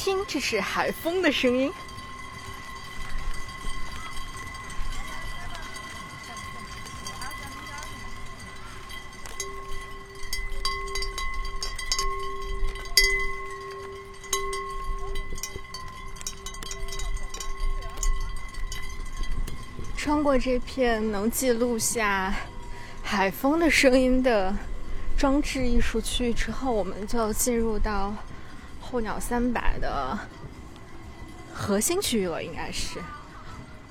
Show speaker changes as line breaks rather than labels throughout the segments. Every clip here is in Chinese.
听，这是海风的声音。穿过这片能记录下海风的声音的装置艺术区域之后，我们就进入到候鸟三百的核心区域了，应该是。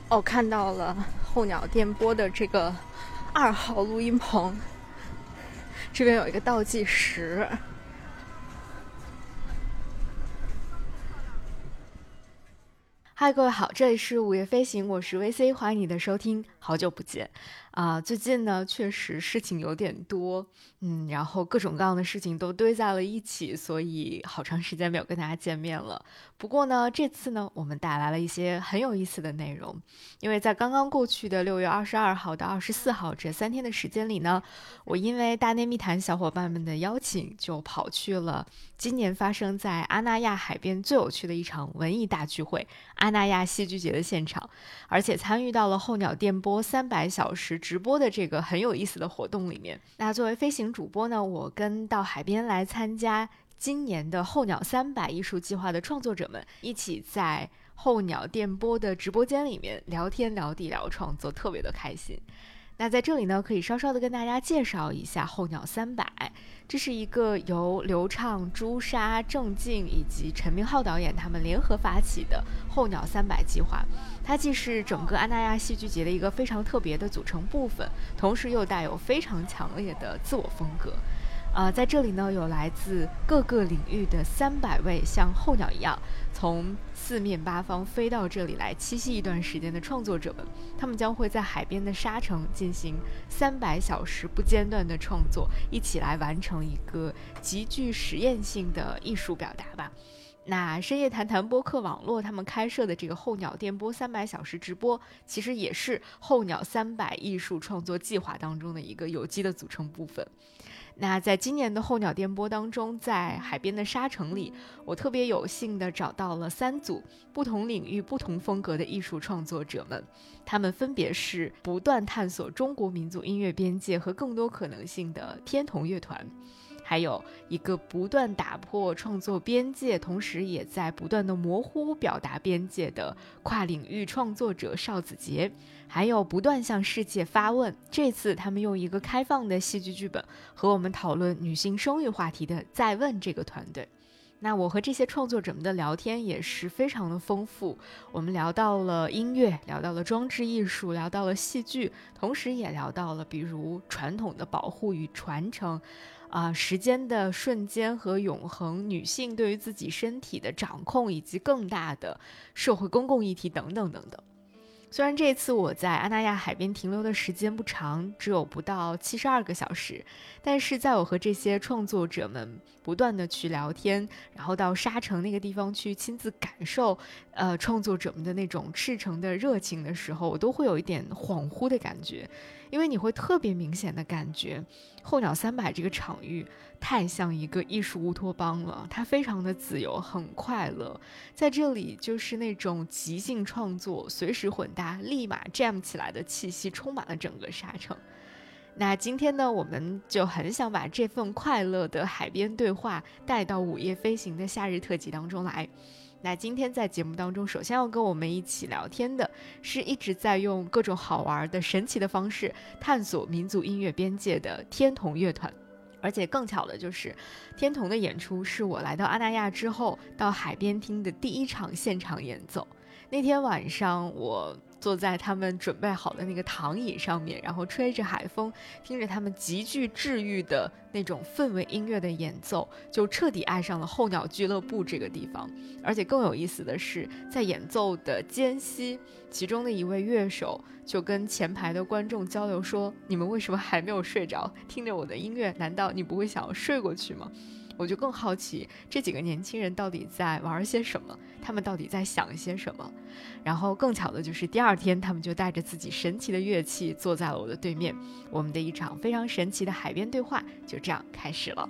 哦，看到了候鸟电波的这个二号录音棚，这边有一个倒计时。嗨，各位好，这里是午夜飞行，我是 VC，欢迎你的收听，好久不见。啊，最近呢，确实事情有点多，嗯，然后各种各样的事情都堆在了一起，所以好长时间没有跟大家见面了。不过呢，这次呢，我们带来了一些很有意思的内容，因为在刚刚过去的六月二十二号到二十四号这三天的时间里呢，我因为大内密谈小伙伴们的邀请，就跑去了今年发生在阿那亚海边最有趣的一场文艺大聚会——阿那亚戏剧节的现场，而且参与到了候鸟电波三百小时。直播的这个很有意思的活动里面，那作为飞行主播呢，我跟到海边来参加今年的候鸟三百艺术计划的创作者们一起在候鸟电波的直播间里面聊天聊地聊创作，特别的开心。那在这里呢，可以稍稍的跟大家介绍一下候鸟三百。这是一个由刘畅、朱砂、郑静以及陈明昊导演他们联合发起的候鸟三百计划。它既是整个安那亚戏剧节的一个非常特别的组成部分，同时又带有非常强烈的自我风格。啊，在这里呢，有来自各个领域的三百位像候鸟一样从四面八方飞到这里来栖息一段时间的创作者们，他们将会在海边的沙城进行三百小时不间断的创作，一起来完成一个极具实验性的艺术表达吧。那深夜谈谈播客网络他们开设的这个候鸟电波三百小时直播，其实也是候鸟三百艺术创作计划当中的一个有机的组成部分。那在今年的候鸟电波当中，在海边的沙城里，我特别有幸的找到了三组不同领域、不同风格的艺术创作者们，他们分别是不断探索中国民族音乐边界和更多可能性的天童乐团。还有一个不断打破创作边界，同时也在不断的模糊表达边界的跨领域创作者邵子杰，还有不断向世界发问，这次他们用一个开放的戏剧剧本和我们讨论女性生育话题的再问这个团队。那我和这些创作者们的聊天也是非常的丰富，我们聊到了音乐，聊到了装置艺术，聊到了戏剧，同时也聊到了比如传统的保护与传承。啊，时间的瞬间和永恒，女性对于自己身体的掌控，以及更大的社会公共议题等等等等。虽然这次我在阿那亚海边停留的时间不长，只有不到七十二个小时，但是在我和这些创作者们不断的去聊天，然后到沙城那个地方去亲自感受，呃，创作者们的那种赤诚的热情的时候，我都会有一点恍惚的感觉。因为你会特别明显的感觉，候鸟三百这个场域太像一个艺术乌托邦了，它非常的自由，很快乐，在这里就是那种即兴创作、随时混搭、立马 jam 起来的气息，充满了整个沙城。那今天呢，我们就很想把这份快乐的海边对话带到午夜飞行的夏日特辑当中来。那今天在节目当中，首先要跟我们一起聊天的是一直在用各种好玩的神奇的方式探索民族音乐边界的天童乐团，而且更巧的就是，天童的演出是我来到阿那亚之后到海边听的第一场现场演奏。那天晚上我。坐在他们准备好的那个躺椅上面，然后吹着海风，听着他们极具治愈的那种氛围音乐的演奏，就彻底爱上了候鸟俱乐部这个地方。而且更有意思的是，在演奏的间隙，其中的一位乐手就跟前排的观众交流说：“你们为什么还没有睡着？听着我的音乐，难道你不会想要睡过去吗？”我就更好奇这几个年轻人到底在玩些什么，他们到底在想些什么。然后更巧的就是第二天，他们就带着自己神奇的乐器坐在了我的对面，我们的一场非常神奇的海边对话就这样开始了。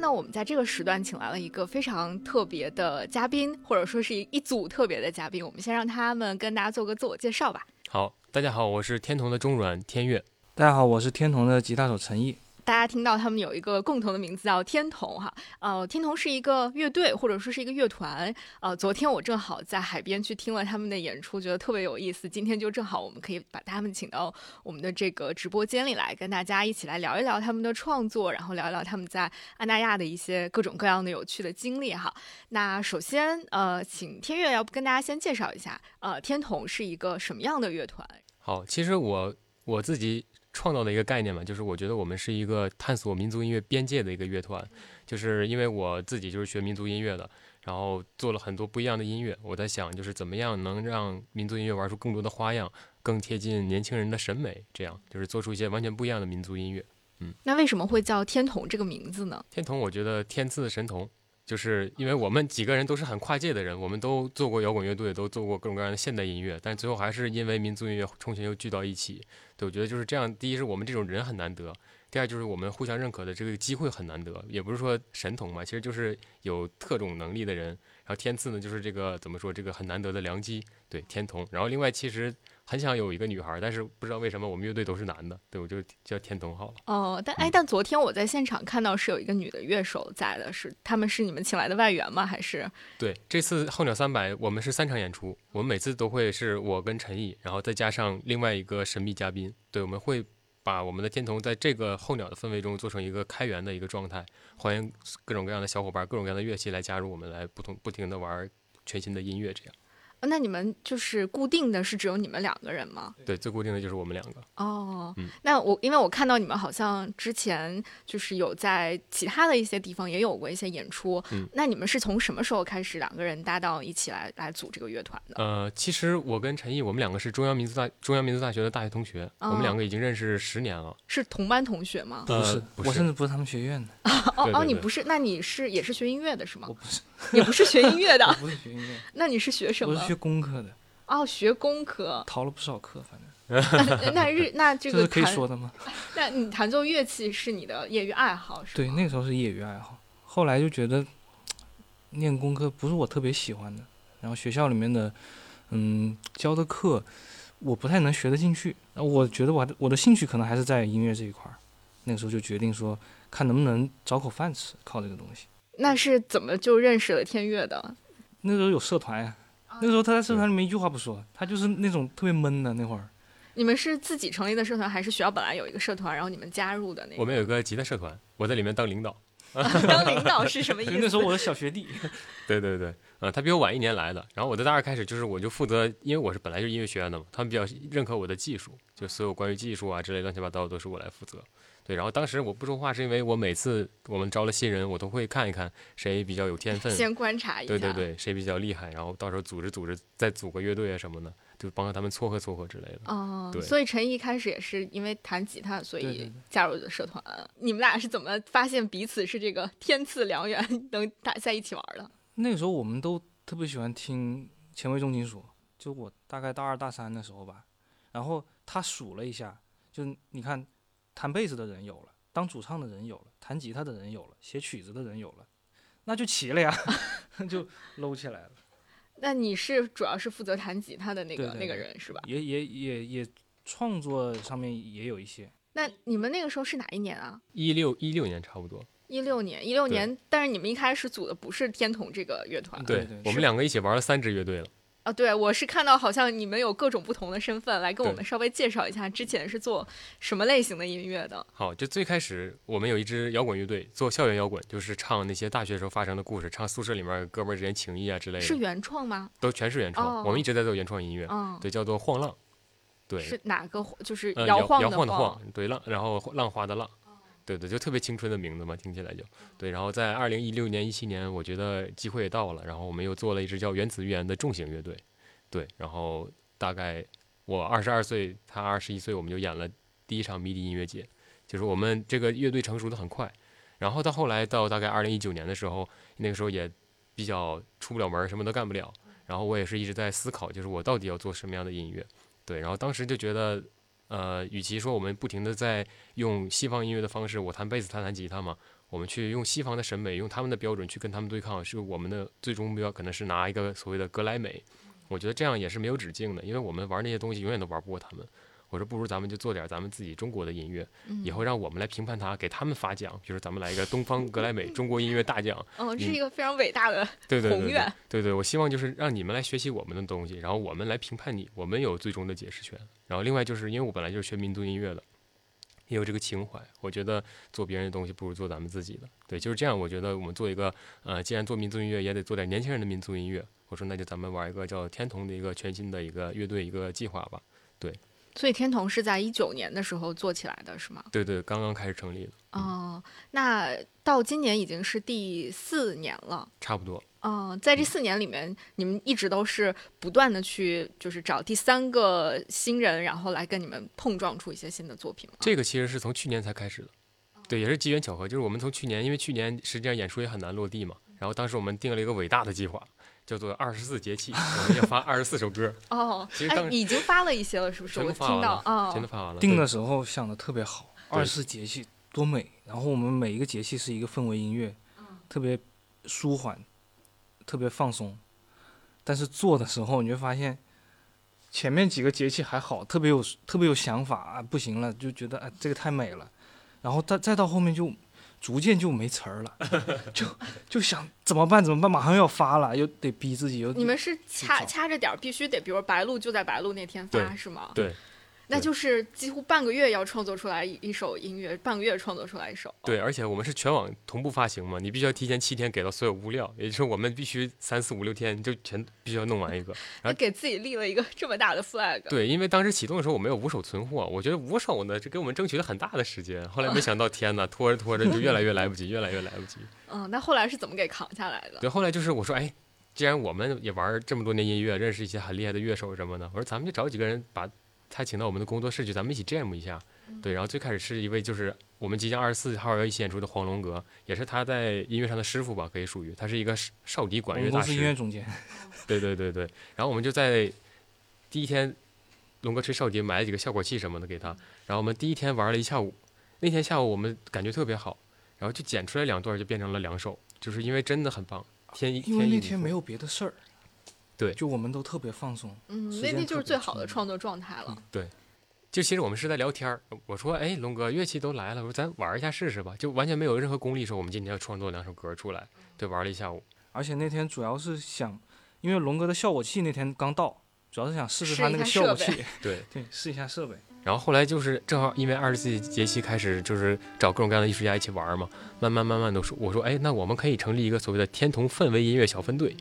天呢，我们在这个时段请来了一个非常特别的嘉宾，或者说是一组特别的嘉宾。我们先让他们跟大家做个自我介绍吧。
好，大家好，我是天童的中阮天悦。
大家好，我是天童的吉他手陈毅。
大家听到他们有一个共同的名字叫天童哈，呃，天童是一个乐队或者说是一个乐团，呃，昨天我正好在海边去听了他们的演出，觉得特别有意思。今天就正好我们可以把他们请到我们的这个直播间里来，跟大家一起来聊一聊他们的创作，然后聊一聊他们在安那亚的一些各种各样的有趣的经历哈。那首先，呃，请天悦要不跟大家先介绍一下，呃，天童是一个什么样的乐团？
好，其实我我自己。创造的一个概念嘛，就是我觉得我们是一个探索民族音乐边界的一个乐团，就是因为我自己就是学民族音乐的，然后做了很多不一样的音乐。我在想，就是怎么样能让民族音乐玩出更多的花样，更贴近年轻人的审美，这样就是做出一些完全不一样的民族音乐。嗯，
那为什么会叫天童这个名字呢？
天童，我觉得天赐神童。就是因为我们几个人都是很跨界的人，我们都做过摇滚乐队，都做过各种各样的现代音乐，但最后还是因为民族音乐重新又聚到一起。对，我觉得就是这样。第一是我们这种人很难得，第二就是我们互相认可的这个机会很难得。也不是说神童嘛，其实就是有特种能力的人。然后天赐呢，就是这个怎么说，这个很难得的良机。对，天童。然后另外其实。很想有一个女孩，但是不知道为什么我们乐队都是男的，对我就叫天童好了。
哦，但哎，但昨天我在现场看到是有一个女的乐手在的，是他们是你们请来的外援吗？还是？
对，这次候鸟三百我们是三场演出，我们每次都会是我跟陈毅，然后再加上另外一个神秘嘉宾。对，我们会把我们的天童在这个候鸟的氛围中做成一个开源的一个状态，欢迎各种各样的小伙伴、各种各样的乐器来加入我们，来不同不停的玩全新的音乐，这样。
那你们就是固定的是只有你们两个人吗？
对，最固定的就是我们两个。
哦，那我因为我看到你们好像之前就是有在其他的一些地方也有过一些演出。嗯，那你们是从什么时候开始两个人搭档一起来来组这个乐团的？
呃，其实我跟陈毅，我们两个是中央民族大中央民族大学的大学同学，我们两个已经认识十年了。
是同班同学吗？
不是，我甚至不是他们学院的。
哦哦，你不是？那你是也是学音乐的是吗？
我不是，
也不是学音乐的。
不是学音乐。
那你是学什么？
学工科的，
哦，学工科，
逃了不少课，反正。
那日 那这个
可以说的吗？
那你弹奏乐器是你的业余爱好是
吗？对，那时候是业余爱好，后来就觉得念工科不是我特别喜欢的，然后学校里面的嗯教的课我不太能学得进去，我觉得我的我的兴趣可能还是在音乐这一块儿，那个时候就决定说看能不能找口饭吃，靠这个东西。
那是怎么就认识了天乐的？
那时候有社团呀，那时候他在社团里面一句话不说，他就是那种特别闷的那会儿。
你们是自己成立的社团，还是学校本来有一个社团，然后你们加入的那个？
我们有个吉他社团，我在里面当领导。
当领导是什么意思？
那时候我的小学弟。
对对对，呃，他比我晚一年来的，然后我在大二开始就是我就负责，因为我是本来就是音乐学院的嘛，他们比较认可我的技术，就所有关于技术啊之类乱七八糟都是我来负责。对，然后当时我不说话，是因为我每次我们招了新人，我都会看一看谁比较有天分，
先观察一下，
对对对，谁比较厉害，然后到时候组织组织，再组个乐队啊什么的，就帮着他们撮合撮合之类的。
哦，
对，
所以陈毅开始也是因为弹吉他，所以加入的社团。你们俩是怎么发现彼此是这个天赐良缘，能打在一起玩的？
那个时候我们都特别喜欢听前卫重金属，就我大概大二大三的时候吧。然后他数了一下，就你看。弹贝斯的人有了，当主唱的人有了，弹吉他的人有了，写曲子的人有了，那就齐了呀，就搂起来了。
那你是主要是负责弹吉他的那
个
那个人是吧？
也也也也创作上面也有一些。
那你们那个时候是哪一年啊？
一六一六年差不多。
一六年，一六年，但是你们一开始组的不是天童这个乐团。
对，我们两个一起玩了三支乐队了。
啊，对，我是看到好像你们有各种不同的身份，来跟我们稍微介绍一下之前是做什么类型的音乐的。
好，就最开始我们有一支摇滚乐队，做校园摇滚，就是唱那些大学时候发生的故事，唱宿舍里面哥们儿之间情谊啊之类的。
是原创吗？
都全是原创，我们一直在做原创音乐。嗯，对，叫做晃浪。对，
是哪个？就是
摇
晃
摇晃
的晃。
对，浪，然后浪花的浪。对对，就特别青春的名字嘛，听起来就对。然后在二零一六年、一七年，我觉得机会也到了，然后我们又做了一支叫原子预言的重型乐队。对，然后大概我二十二岁，他二十一岁，我们就演了第一场迷笛音乐节。就是我们这个乐队成熟的很快，然后到后来到大概二零一九年的时候，那个时候也比较出不了门，什么都干不了。然后我也是一直在思考，就是我到底要做什么样的音乐。对，然后当时就觉得，呃，与其说我们不停的在用西方音乐的方式，我弹贝斯，他弹吉他嘛，我们去用西方的审美，用他们的标准去跟他们对抗，是我们的最终目标可能是拿一个所谓的格莱美。我觉得这样也是没有止境的，因为我们玩那些东西永远都玩不过他们。我说不如咱们就做点咱们自己中国的音乐，以后让我们来评判它，给他们发奖，比如说咱们来一个东方格莱美 中国音乐大奖。
嗯，这是一个非常伟大的
对 对对对
宏愿。
对对，我希望就是让你们来学习我们的东西，然后我们来评判你，我们有最终的解释权。然后另外就是因为我本来就是学民族音乐的，也有这个情怀，我觉得做别人的东西不如做咱们自己的。对，就是这样。我觉得我们做一个呃，既然做民族音乐，也得做点年轻人的民族音乐。我说那就咱们玩一个叫天童的一个全新的一个乐队一个计划吧。
所以天童是在一九年的时候做起来的，是吗？
对对，刚刚开始成立的，
哦，那到今年已经是第四年了。
差不多。
哦，在这四年里面，你们一直都是不断的去，就是找第三个新人，然后来跟你们碰撞出一些新的作品吗？
这个其实是从去年才开始的，对，也是机缘巧合。就是我们从去年，因为去年实际上演出也很难落地嘛，然后当时我们定了一个伟大的计划，叫做二十四节气，我们要发二十四首歌，
哦，哎，
其实当
已经发了一些了，是不是？我听到啊，
全都发完了。
定的时候想的特别好，二十四节气多美。然后我们每一个节气是一个氛围音乐，特别舒缓，特别放松。但是做的时候你会发现，前面几个节气还好，特别有特别有想法啊，不行了就觉得啊这个太美了，然后再再到后面就逐渐就没词儿了，就就想怎么办怎么办，马上要发了，又得逼自己又
你们是掐掐着点儿，必须得，比如白露就在白露那天发，是吗？
对对
那就是几乎半个月要创作出来一一首音乐，半个月创作出来一首。
对，而且我们是全网同步发行嘛，你必须要提前七天给到所有物料，也就是我们必须三四五六天就全必须要弄完一个。
然后给自己立了一个这么大的 flag。
对，因为当时启动的时候我们有五手存货，我觉得五手呢，这给我们争取了很大的时间。后来没想到，天呐，拖着拖着就越来越来不及，越来越来不及。
嗯，那后来是怎么给扛下来的？
对，后来就是我说，哎，既然我们也玩这么多年音乐，认识一些很厉害的乐手什么的，我说咱们就找几个人把他请到我们的工作室去，咱们一起 jam 一下。对，然后最开始是一位就是我们即将二十四号要一起演出的黄龙阁，也是他在音乐上的师傅吧，可以属于他是一个少少笛管乐大
们公司音乐
师。
总监，
对对对对，然后我们就在第一天，龙哥吹少笛，买了几个效果器什么的给他，然后我们第一天玩了一下午，那天下午我们感觉特别好，然后就剪出来两段就变成了两首，就是因为真的很棒。天一
因为那天没有别的事儿，
对
就我们都特别放松。
嗯，那天就是最好的创作状态了。
对就其实我们是在聊天儿，我说，哎，龙哥，乐器都来了，我说咱玩一下试试吧，就完全没有任何功利，说我们今天要创作两首歌出来，对，玩了一下午。
而且那天主要是想，因为龙哥的效果器那天刚到，主要是想试试他那个效果器，
对，
对，试一下设备。
然后后来就是正好因为二十四节气开始就是找各种各样的艺术家一起玩嘛，慢慢慢慢都说，我说，哎，那我们可以成立一个所谓的天童氛围音乐小分队，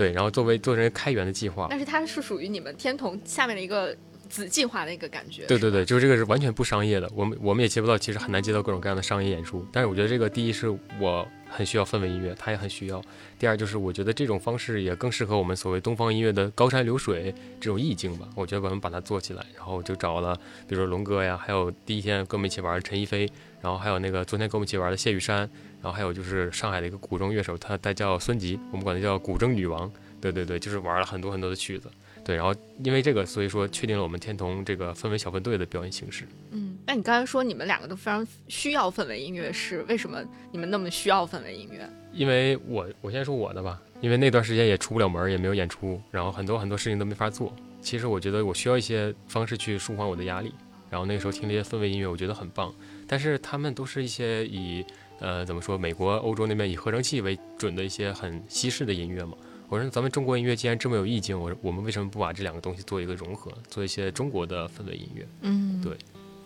对，然后作为做成开源的计划，
但是它是属于你们天童下面的一个子计划的一个感觉。
对对对，就是这个是完全不商业的，我们我们也接不到，其实很难接到各种各样的商业演出。但是我觉得这个第一是我很需要氛围音乐，他也很需要；第二就是我觉得这种方式也更适合我们所谓东方音乐的高山流水这种意境吧。我觉得我们把它做起来，然后就找了比如说龙哥呀，还有第一天跟我们一起玩的陈一飞，然后还有那个昨天跟我们一起玩的谢雨珊，然后还有就是上海的一个古筝乐手，他他叫孙吉，我们管他叫古筝女王。对对对，就是玩了很多很多的曲子。对，然后因为这个，所以说确定了我们天童这个氛围小分队的表演形式。
嗯，那你刚才说你们两个都非常需要氛围音乐，是为什么你们那么需要氛围音乐？
因为我我先说我的吧，因为那段时间也出不了门，也没有演出，然后很多很多事情都没法做。其实我觉得我需要一些方式去舒缓我的压力。然后那个时候听这些氛围音乐，我觉得很棒，但是他们都是一些以呃怎么说，美国、欧洲那边以合成器为准的一些很西式的音乐嘛。我说咱们中国音乐既然这么有意境，我我们为什么不把这两个东西做一个融合，做一些中国的氛围音乐？
嗯，
对。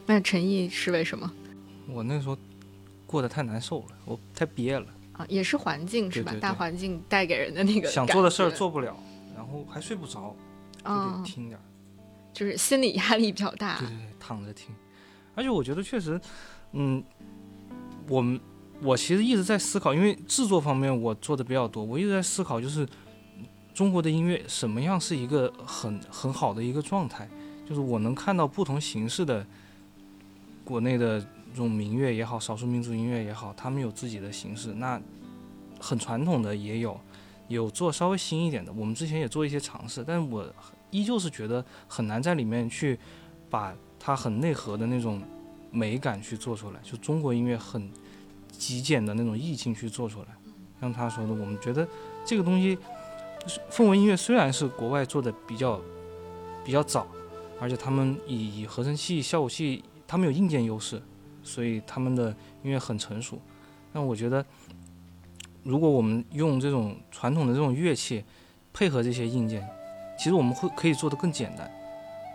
那陈毅是为什么
我那时候过得太难受了，我太憋了，
啊？也是环境是吧？
对对对
大环境带给人的那个
想做的事儿，做不了，然后还睡不着，就得
嗯，
听点儿。
就是心理压力比较大
对。对对，躺着听。而且我觉得确实，嗯，我们我其实一直在思考，因为制作方面我做的比较多，我一直在思考，就是中国的音乐什么样是一个很很好的一个状态，就是我能看到不同形式的国内的这种民乐也好，少数民族音乐也好，他们有自己的形式，那很传统的也有，有做稍微新一点的，我们之前也做一些尝试，但是我依旧是觉得很难在里面去把它很内核的那种美感去做出来，就中国音乐很极简的那种意境去做出来。像他说的，我们觉得这个东西，氛围音乐虽然是国外做的比较比较早，而且他们以以合成器、效果器，他们有硬件优势，所以他们的音乐很成熟。但我觉得，如果我们用这种传统的这种乐器配合这些硬件，其实我们会可以做得更简单，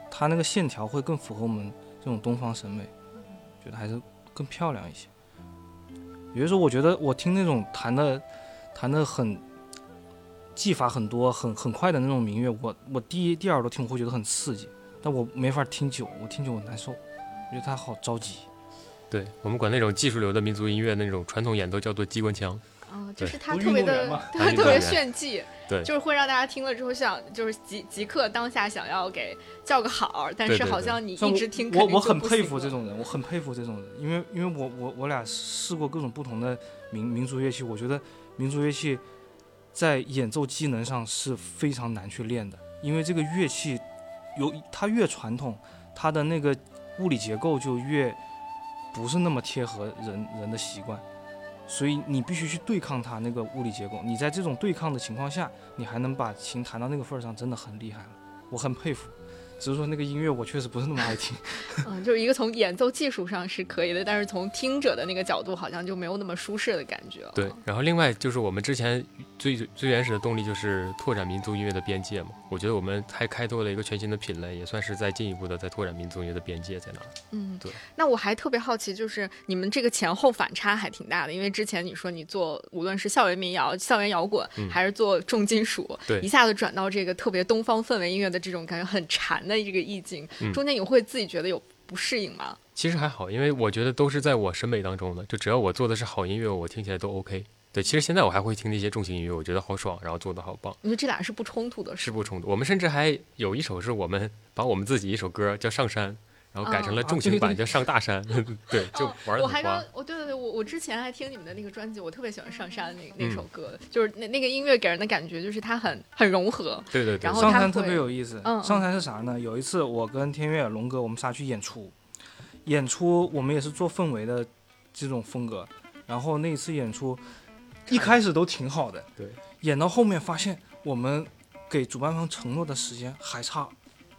它那个线条会更符合我们这种东方审美，觉得还是更漂亮一些。有的时候，我觉得我听那种弹的弹的很技法很多、很很快的那种民乐，我我第一第二耳朵听我会觉得很刺激，但我没法听久，我听久我难受，我觉得它好着急。
对我们管那种技术流的民族音乐那种传统演奏叫做机关枪。
啊，就是
他
特别的
运动员嘛，
对，特别炫技，
对。
就是会让大家听了之后想，就是即即刻当下想要给叫个好，但是好像你一直听
我我很佩服这种人，我很佩服这种人，因为因为我我我俩试过各种不同的民民族乐器，我觉得民族乐器在演奏技能上是非常难去练的，因为这个乐器有它越传统，它的那个物理结构就越不是那么贴合人人的习惯，所以你必须去对抗它那个物理结构。你在这种对抗的情况下，你还能把琴弹到那个份儿上，真的很厉害了，我很佩服。只是说那个音乐我确实不是那么爱听。
嗯，就是一个从演奏技术上是可以的，但是从听者的那个角度，好像就没有那么舒适的感觉了。
对，然后另外就是我们之前最最原始的动力就是拓展民族音乐的边界嘛。我觉得我们还开拓了一个全新的品类，也算是在进一步的在拓展民族音乐的边界在哪儿。
嗯，
对。
那我还特别好奇，就是你们这个前后反差还挺大的，因为之前你说你做无论是校园民谣、校园摇滚，
嗯
还是做重金属，
对
一下子转到这个特别东方氛围音乐的这种感觉很禅的这个意境，
嗯
中间你会自己觉得有不适应吗？
其实还好，因为我觉得都是在我审美当中的，就只要我做的是好音乐，我听起来都 OK。对，其实现在我还会听那些重型音乐，我觉得好爽，然后做的好棒，
你觉得这俩是不冲突的，是？
是不冲突。我们甚至还有一首是我们把我们自己一首歌叫《上山》，然后改成了
哦
重型版叫《上大山》，对，就
哦
玩的很
我还刚。，我对对对，我我之前还听你们的那个专辑，我特别喜欢上山那
嗯
那首歌，就是那那个音乐给人的感觉就是它很很融合，
对对对
然，后
上山特别有意思。上山是啥呢？有一次我跟天悦、龙哥我们仨去演出，演出我们也是做氛围的这种风格。然后那一次演出一开始都挺好的，
对，
演到后面发现我们给主办方承诺的时间还差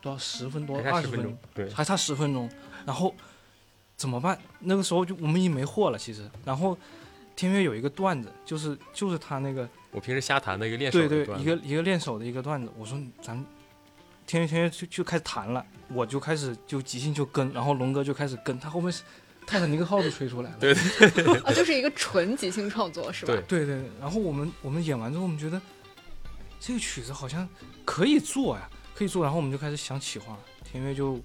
多少十分多、
还差十分钟
二十分钟，，
对，
还差十分钟。然后怎么办？那个时候就我们已经没货了，其实。然后天悦有一个段子，就是就是他那个
我平时瞎弹的一个练手
对对，
的段子
一个一个练手的一个段子。我说咱天悦天悦就就开始弹了，我就开始就即兴就跟，然后龙哥就开始跟，他后面是泰坦尼克号都吹出来了。
对
啊，就是一个纯即兴创作，是吧？
对
对对对然后我们我们演完之后，我们觉得这个曲子好像可以做呀，可以做，然后我们就开始想企划，田悦就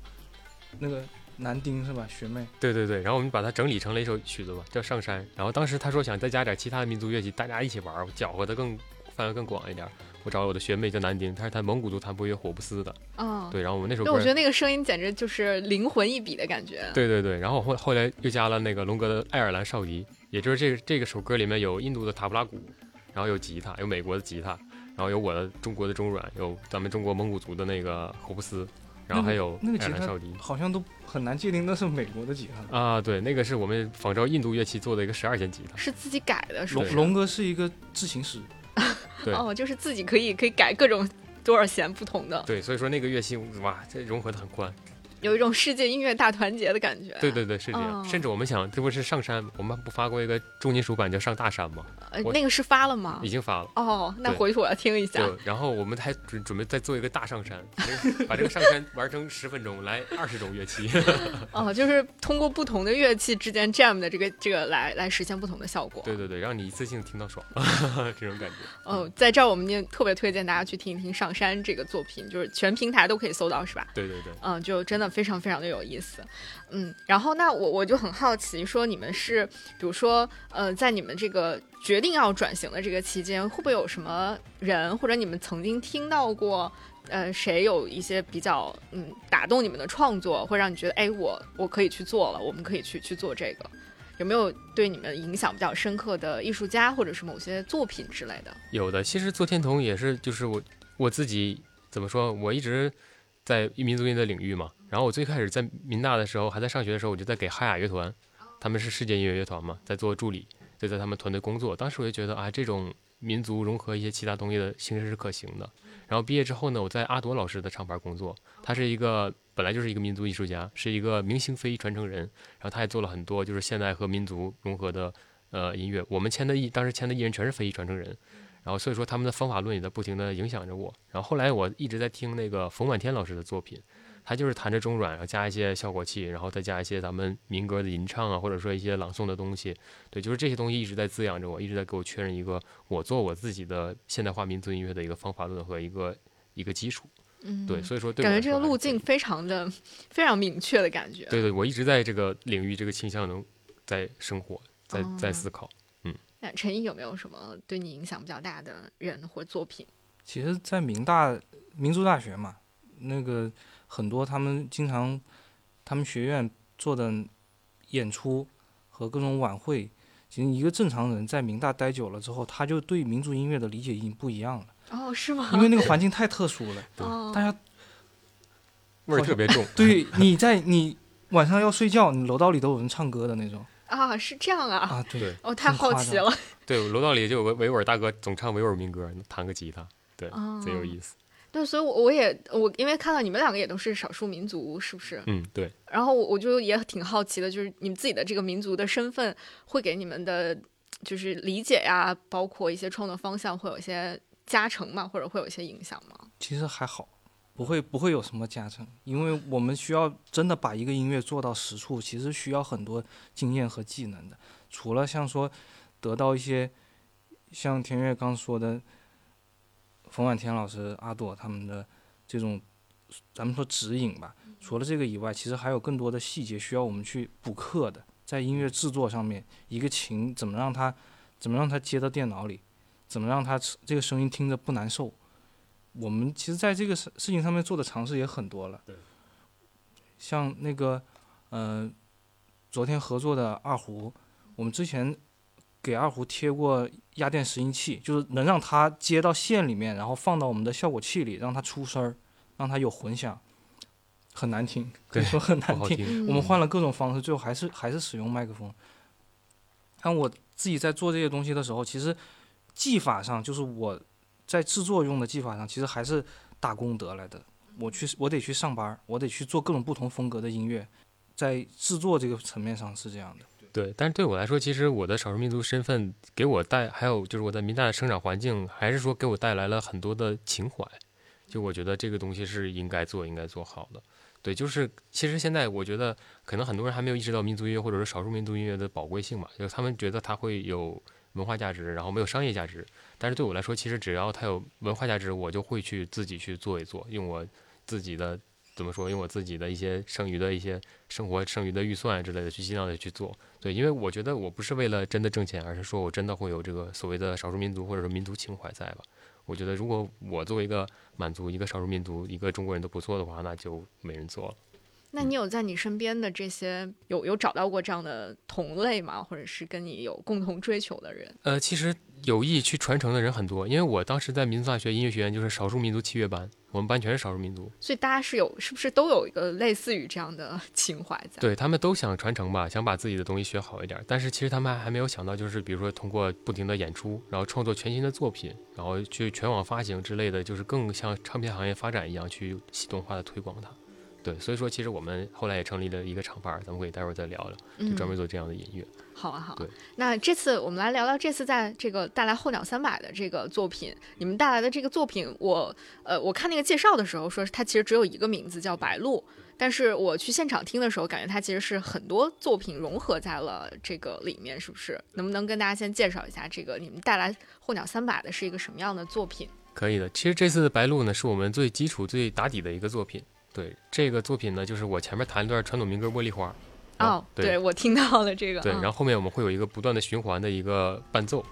那个男丁是吧，学妹，
对对对，然后我们把它整理成了一首曲子吧，叫《上山》。然后当时他说想再加点其他的民族乐器，大家一起玩，搅和的更范围更广一点。我找我的学妹叫南丁，她是弹蒙古族弹拨乐火布斯的。
嗯，
对，然后我们那首歌
对，我觉，得那个声音简直就是灵魂一笔的感觉。
对对对，然后后后来又加了那个龙哥的爱尔兰少笛，也就是这这个首歌里面有印度的塔布拉鼓，然后有吉他，有美国的吉他，然后有我的中国的中阮，有咱们中国蒙古族的那个胡布斯，然后还有
那个吉他
少笛。
好像都很难界定那是美国的吉他。
啊，对，那个是我们仿照印度乐器做的一个十二弦吉他。
是自己改的，是不是？
龙龙哥是一个制琴师，
对
哦，就是自己可以可以改各种多少弦不同的，
对，所以说那个乐器哇，这融合的很宽。
有一种世界音乐大团结的感觉。
对，对对，是这样。
哦
甚至我们想，这不是上山，我们不发过一个重金属版叫《上大山》吗？
呃，那个是发了吗
已？经发了。
哦，那回去我要听一下。
对，然后我们还准准备再做一个大上山，把这个上山 玩成十分钟，来二十种乐器。
哦，就是通过不同的乐器之间 jam 的这个这个来来实现不同的效果。
对对对，让你一次性听到爽，这种感觉。
哦，在这儿我们也特别推荐大家去听一听《上山》这个作品，就是全平台都可以搜到，是吧？
对对对，
嗯，就真的非常非常的有意思，嗯，然后那我我就很好奇，说你们是，比如说，呃，在你们这个决定要转型的这个期间，会不会有什么人，或者你们曾经听到过，呃，谁有一些比较嗯打动你们的创作，会让你觉得，哎，我我可以去做了，我们可以去去做这个，有没有对你们影响比较深刻的艺术家，或者是某些作品之类的？
有的。其实做天童也是，就是我我自己怎么说，我一直在民族音的领域嘛。然后我最开始在民大的时候，还在上学的时候，我就在给哈雅乐团，他们是世界音乐乐团嘛，在做助理。就在他们团队工作。当时我就觉得啊，这种民族融合一些其他东西的形式是可行的。然后毕业之后呢，我在阿朵老师的厂牌工作，他是一个本来就是一个民族艺术家，是一个明星非遗传承人。然后他也做了很多就是现代和民族融合的呃音乐。我们签的艺当时签的艺人全是非遗传承人，然后所以说他们的方法论也在不停的影响着我。然后后来我一直在听那个冯满天老师的作品，他就是弹着中阮，然后加一些效果器，然后再加一些咱们民歌的吟唱啊，或者说一些朗诵的东西。对，就是这些东西一直在滋养着我，一直在给我确认一个我做我自己的现代化民族音乐的一个方法论和一个一个基础。
嗯，
对，所以说对我
感觉这个路径非常的非常明确的感觉。
对对，我一直在这个领域这个倾向中在生活，在在
哦
思考。
嗯那陈毅有没有什么对你影响比较大的人或作品？
其实，在民大民族大学嘛，那个很多他们经常他们学院做的演出和各种晚会，其实一个正常人在民大待久了之后，他就对民族音乐的理解已经不一样了，
哦，是吗？
因为那个环境太特殊了，
哦，
大家
味儿特别重。
对你在你晚上要睡觉，你楼道里都有人唱歌的那种
啊，是这样啊。
啊，对，
我
哦，太好奇了。
对，楼道里就有个维吾尔大哥总唱维吾尔民歌，弹个吉他，对，
哦
贼有意思。
对，所以我，我也我因为看到你们两个也都是少数民族，是不是？
嗯，对，
然后我我就也挺好奇的，就是你们自己的这个民族的身份，会给你们的，就是理解呀，包括一些创作方向，会有一些加成吗？或者会有一些影响吗？
其实还好，不会不会有什么加成，因为我们需要真的把一个音乐做到实处，其实需要很多经验和技能的。除了像说得到一些像田悦刚说的，冯婉天老师、阿朵他们的这种，咱们说指引吧。除了这个以外，其实还有更多的细节需要我们去补课的。在音乐制作上面，一个琴怎么让它怎么让它接到电脑里，怎么让它这个声音听着不难受。我们其实在这个事事情上面做的尝试也很多了。
对。
像那个，呃，昨天合作的二胡，我们之前给二胡贴过压电拾音器，就是能让它接到线里面，然后放到我们的效果器里，让它出声儿，让它有混响。很难听，可以
对
说很难听。我们换了各种方式，最后还是还是使用麦克风。但我自己在做这些东西的时候，其实技法上就是我在制作用的技法上，其实还是打工得来的。我去，我得去上班，我得去做各种不同风格的音乐，在制作这个层面上是这样的。
对，但是对我来说，其实我的少数民族身份给我带，还有就是我在民大的生长环境，还是说给我带来了很多的情怀。就我觉得这个东西是应该做、应该做好的。对，就是其实现在我觉得，可能很多人还没有意识到民族音乐或者是少数民族音乐的宝贵性嘛，就是他们觉得它会有文化价值，然后没有商业价值。但是对我来说，其实只要它有文化价值，我就会去自己去做一做，用我自己的怎么说，用我自己的一些剩余的一些生活剩余的预算之类的去尽量的去做。对，因为我觉得我不是为了真的挣钱，而是说我真的会有这个所谓的少数民族或者说民族情怀在吧。我觉得如果我作为一个满族、一个少数民族、一个中国人都不做的话，那就没人做了。
那你有在你身边的这些有有找到过这样的同类吗？或者是跟你有共同追求的人？
呃，其实有意去传承的人很多，因为我当时在民族大学音乐学院就是少数民族器乐班，我们班全是少数民族，
所以大家是有是不是都有一个类似于这样的 情怀在？
对他们都想传承吧，想把自己的东西学好一点，但是其实他们还没有想到，就是比如说通过不停的演出，然后创作全新的作品，然后去全网发行之类的，就是更像唱片行业发展一样去系统化的推广它。对，所以说其实我们后来也成立了一个厂牌，咱们可以待会儿再聊聊，就专门做这样的音乐。
好啊，好啊
对。
那这次我们来聊聊这次在这个带来候鸟三百的这个作品，你们带来的这个作品，我呃我看那个介绍的时候说它其实只有一个名字叫白鹭，但是我去现场听的时候，感觉它其实是很多作品融合在了这个里面，是不是？能不能跟大家先介绍一下这个你们带来候鸟三百的是一个什么样的作品？
可以的。其实这次的白鹭呢，是我们最基础、最打底的一个作品。对这个作品呢，就是我前面弹一段传统民歌《茉莉花》。
哦，
对
我听到了这个。
对，
嗯
然后后面我们会有一个不断的循环的一个伴奏，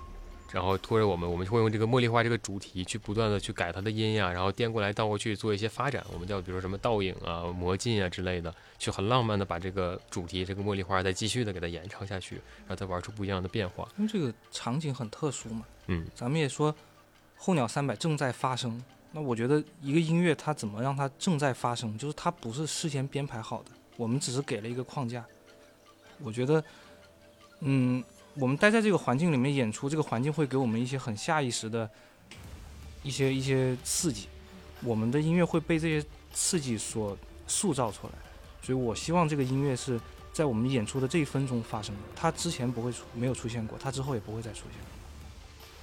然后拖着我们，我们会用这个茉莉花这个主题去不断的去改它的音呀，然后颠过来倒过去做一些发展，我们叫比如说什么倒影啊、魔镜啊之类的，去很浪漫的把这个主题这个茉莉花再继续的给它延长下去，然后再玩出不一样的变化。
因为这个场景很特殊嘛。
嗯，
咱们也说，候鸟三百正在发生。那我觉得一个音乐它怎么让它正在发生，就是它不是事先编排好的，我们只是给了一个框架。我觉得，嗯，我们待在这个环境里面演出，这个环境会给我们一些很下意识的一些一些刺激，我们的音乐会被这些刺激所塑造出来。所以我希望这个音乐是在我们演出的这一分钟发生的，它之前不会出，没有出现过，它之后也不会再出现。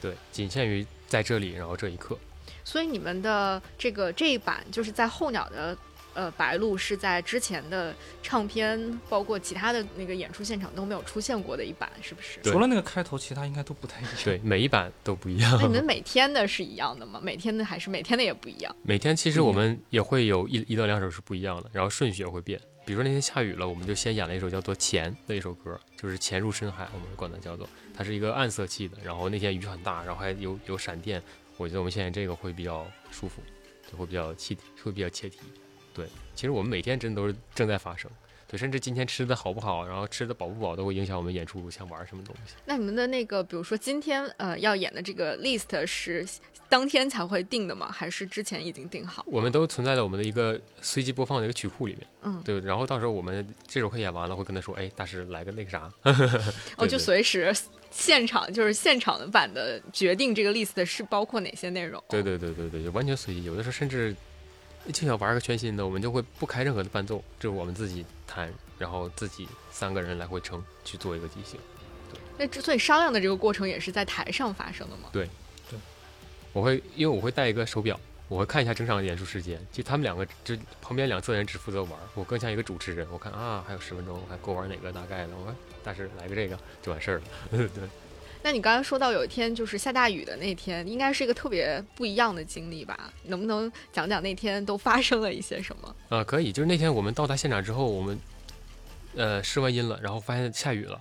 对，仅限于在这里，然后这一刻。
所以你们的这个这一版就是在候鸟的呃白鹭是在之前的唱片，包括其他的那个演出现场都没有出现过的一版，是不是？
除了那个开头，其他应该都不太一样。
对，每一版都不一样。
那你们每天的是一样的吗？每天的还是每天的也不一样？
每天其实我们也会有一一到两首是不一样的，然后顺序也会变。比如说那天下雨了，我们就先演了一首叫做《潜》的一首歌，就是潜入深海，我们管它叫做，它是一个暗色系的。然后那天雨很大，然后还有有闪电，我觉得我们现在这个会比较舒服，就会比较气，会比较切题。对，其实我们每天真的都是正在发生。对，甚至今天吃的好不好，然后吃的饱不饱，都会影响我们演出想玩什么东西。
那你们的那个，比如说今天呃要演的这个 list 是当天才会定的吗？还是之前已经定好？
我们都存在在我们的一个随机播放的一个曲库里面。
嗯，
对，然后到时候我们这首课演完了，会跟他说，哎，大师来个那个啥。
哦，就随时现场就是现场的版的决定这个 list 是包括哪些内容？
对对对对对，就完全随机。有的时候甚至就想玩个全新的，我们就会不开任何的伴奏，就是我们自己弹，然后自己三个人来回撑去做一个即兴。
那之所以商量的这个过程也是在台上发生的吗？
对，对我会因为我会带一个手表，我会看一下整场的演出时间。就他们两个就旁边两侧人只负责玩，我更像一个主持人。我看啊还有十分钟，我看够玩哪个大概的，我看大师来个这个就完事儿了。对。
那你刚才说到有一天就是下大雨的那天，应该是一个特别不一样的经历吧？能不能讲讲那天都发生了一些什么？
啊，可以，就是那天我们到达现场之后，我们呃试完音了，然后发现下雨了，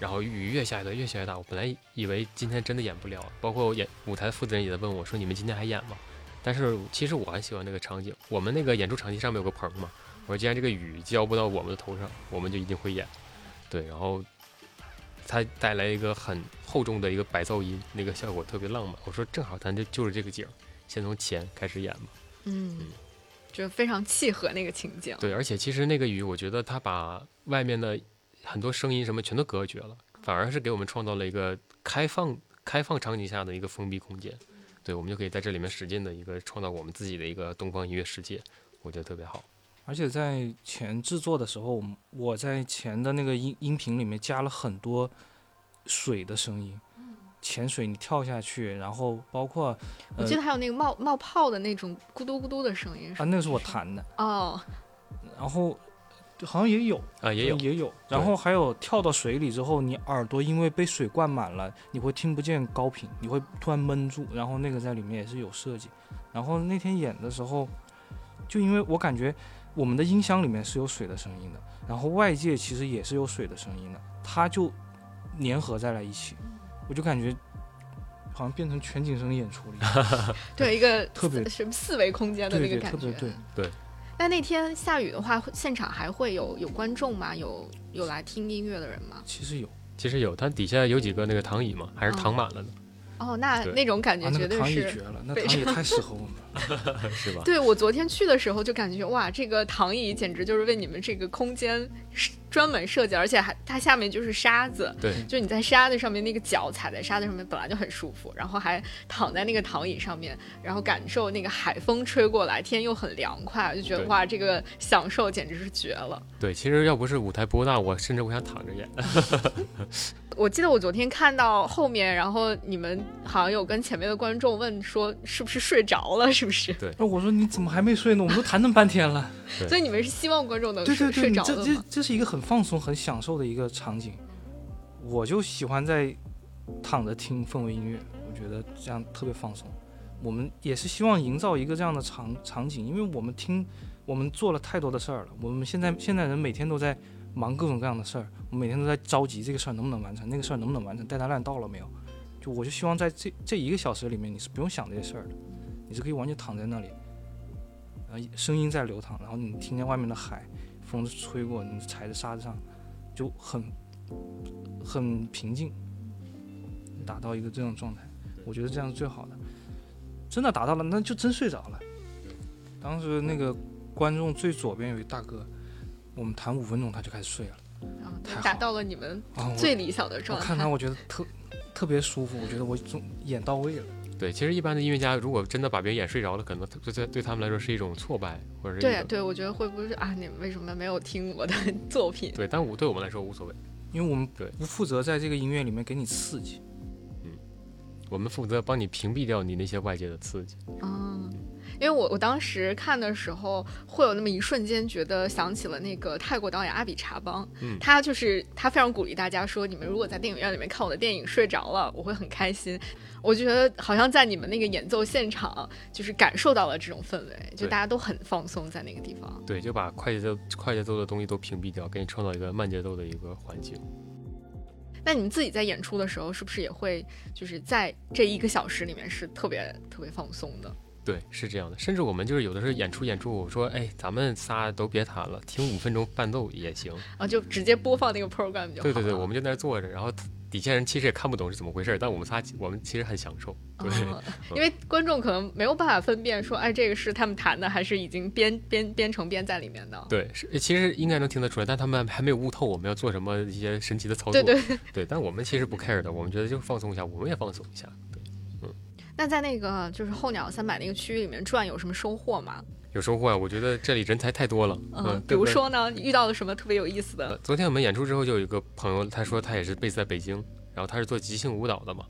然后雨越下越大，越下越大。我本来以为今天真的演不了，包括演舞台负责人也在问我说：“你们今天还演吗？”但是其实我很喜欢那个场景，我们那个演出场地上面有个棚嘛，我说既然这个雨浇不到我们的头上，我们就一定会演。对，然后它带来一个很厚重的一个白噪音，那个效果特别浪漫。我说正好咱就就是这个景儿，先从前开始演吧。
嗯，就非常契合那个情景。
对，而且其实那个雨，我觉得它把外面的很多声音什么全都隔绝了，反而是给我们创造了一个开放、开放场景下的一个封闭空间。对，我们就可以在这里面使劲的一个创造我们自己的一个东方音乐世界，我觉得特别好。
而且在前制作的时候，我在前的那个音音频里面加了很多水的声音，潜水你跳下去，然后包括
我记得还有那个冒冒泡的那种咕嘟咕嘟的声音。
啊，那个是我弹的，
哦，
然后好像也有
啊，也有，
也有，然后还有跳到水里之后，你耳朵因为被水灌满了，你会听不见高频，你会突然闷住，然后那个在里面也是有设计。然后那天演的时候，就因为我感觉我们的音箱里面是有水的声音的，然后外界其实也是有水的声音的，它就粘合在了一起，我就感觉好像变成全景声演出了一样，
对，一个
特别
四什么四维空间的
对对，
那个感觉。
特别对。
那那天下雨的话，现场还会有有观众吗？有有来听音乐的人吗？
其实有
其实有，它底下有几个那个躺椅嘛，还是躺满了的，
哦，那那种感觉
啊，那
绝对
个躺椅
是。
绝了，那躺椅太适合我们了。
是吧？
对我昨天去的时候就感觉哇，这个躺椅简直就是为你们这个空间是专门设计，而且还它下面就是沙子，
对，
就你在沙子上面那个脚踩在沙子上面本来就很舒服，然后还躺在那个躺椅上面，然后感受那个海风吹过来，天又很凉快，就觉得哇，这个享受简直是绝了。
对，其实要不是舞台波大，我甚至我想躺着演。
我记得我昨天看到后面，然后你们好像有跟前面的观众问说是不是睡着了，是不是？
对那我说你怎么还没睡呢？我们都谈那么半天了。
所以你们是希望观众能睡
对对对，
睡着的吗？
这这这是一个很放松、很享受的一个场景。我就喜欢在躺着听氛围音乐，我觉得这样特别放松。我们也是希望营造一个这样的场场景，因为我们听，我们做了太多的事儿了。我们现在现在人每天都在忙各种各样的事儿，我们每天都在着急这个事儿能不能完成，那个事儿能不能完成，deadline 到了没有？就我就希望在这这一个小时里面，你是不用想这些事儿的，你是可以完全躺在那里，然后声音在流淌，然后你听见外面的海，风吹过，你踩在沙子上，就很很平静，达到一个这种状态，我觉得这样是最好的。真的达到了，那就真睡着了。当时那个观众最左边有一大哥，我们弹五分钟他就开始睡了。
嗯，
太好了
达到了你们最理想的状态。
我看他，我觉得特特别舒服，我觉得我中演到位了。
对，其实一般的音乐家如果真的把别人演睡着了，可能对对对他们来说是一种挫败，或者是
对对，我觉得会不会是啊？你为什么没有听我的 作品？
对，但我对我们来说无所谓，
因为我们
对
不负责在这个音乐里面给你刺激。
嗯我们负责帮你屏蔽掉你那些外界的刺激。
嗯，因为我我当时看的时候，会有那么一瞬间觉得想起了那个泰国导演阿比查邦，
嗯
他就是他非常鼓励大家说，你们如果在电影院里面看我的电影睡着了，我会很开心。我觉得好像在你们那个演奏现场，就是感受到了这种氛围，就大家都很放松在那个地方。
对，就把快节奏快节奏的东西都屏蔽掉，给你创造一个慢节奏的一个环境。
那你们自己在演出的时候，是不是也会就是在这一个小时里面是特别特别放松的？
对，是这样的。甚至我们就是有的时候演出演出，我说，哎，咱们仨都别弹了，听五分钟伴奏也行。
啊，就直接播放那个 program 就好
对对对，我们就在那儿坐着，然后底下人其实也看不懂是怎么回事儿，但我们仨我们其实很享受。对，
哦因为观众可能没有办法分辨说，哎，这个是他们弹的，还是已经编编编成编在里面的。
对，是其实应该能听得出来，但他们还没有悟透我们要做什么一些神奇的操作。
对对。
对 但我们其实不 care 的，我们觉得就放松一下，我们也放松一下。对，
那在那个就是候鸟三百那个区域里面转，有什么收获吗？
有收获啊！我觉得这里人才太多了。
嗯，比如说呢，遇到了什么特别有意思的？
呃，昨天我们演出之后，就有一个朋友，他说他也是 base 在北京，然后他是做即兴舞蹈的嘛。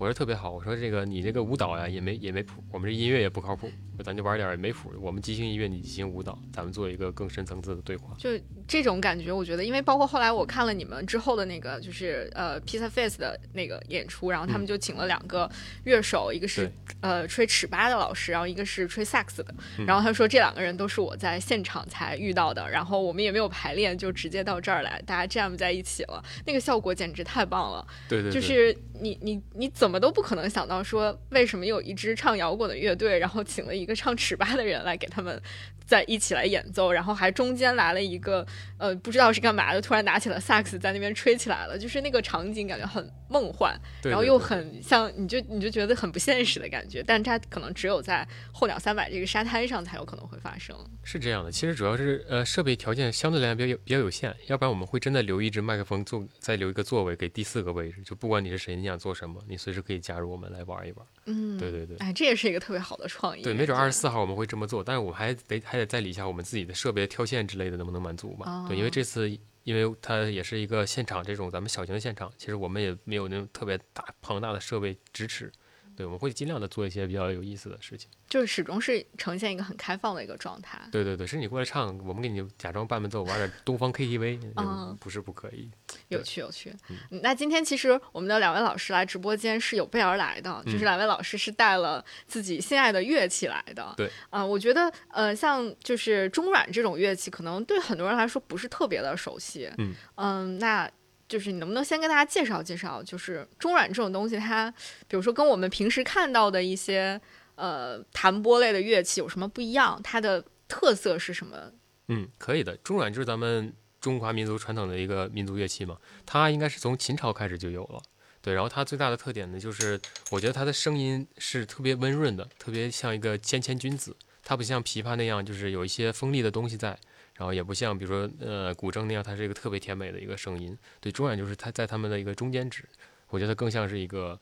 我说特别好，我说这个你这个舞蹈呀也没也没谱，我们这音乐也不靠谱，说咱就玩点没谱，我们即兴音乐，你即兴舞蹈，咱们做一个更深层次的对话。
就这种感觉，我觉得，因为包括后来我看了你们之后的那个，就是呃 Pizza Face 的那个演出，然后他们就请了两个乐手，一个是呃吹尺八的老师，然后一个是吹萨克斯的。
嗯
然后他说这两个人都是我在现场才遇到的，然后我们也没有排练，就直接到这儿来，大家 jam 在一起了，那个效果简直太棒了。
对对对，
就是你你你怎么都不可能想到说，为什么有一支唱摇滚的乐队，然后请了一个唱尺八的人来给他们在一起来演奏，然后还中间来了一个呃不知道是干嘛的，突然拿起了萨克斯在那边吹起来了，就是那个场景感觉很梦幻，然后又很像你就你就觉得很不现实的感觉，但它可能只有在候鸟三百这个沙滩上才有可能会发生。
是这样的，其实主要是呃设备条件相对来讲比较有比较有限，要不然我们会真的留一支麦克风坐，再留一个座位给第四个位置，就不管你是谁，你想做什么，你随时可以加入我们来玩一玩。
嗯，
对对对。
哎，这也是一个特别好的创意。
对，没准二十四号我们会这么做，但是我们还得还得再理一下我们自己的设备跳线之类的能不能满足嘛？对，因为
哦
这次因为它也是一个现场这种咱们小型的现场，其实我们也没有那种特别大庞大的设备支持，对，我们会尽量的做一些比较有意思的事情。
就是始终是呈现一个很开放的一个状态。
对对对，是你过来唱，我们给你假装伴伴奏，玩点东方 KTV，
嗯
不是不可以。
有趣，有趣。嗯那今天其实我们的两位老师来直播间是有备而来的，就是
嗯
两位老师是带了自己心爱的乐器来的。
对，
啊、我觉得呃，像就是中阮这种乐器，可能对很多人来说不是特别的熟悉。
嗯
那。就是你能不能先跟大家介绍介绍，就是中阮这种东西，它比如说跟我们平时看到的一些呃弹拨类的乐器有什么不一样？它的特色是什么？
嗯，可以的。中阮就是咱们中华民族传统的一个民族乐器嘛，它应该是从秦朝开始就有了。对，然后它最大的特点呢，就是我觉得它的声音是特别温润的，特别像一个谦谦君子。它不像琵琶那样，就是有一些锋利的东西在，然后也不像比如说呃古筝那样，它是一个特别甜美的一个声音。对，中阮就是它在他们的一个中间值，我觉得更像是一个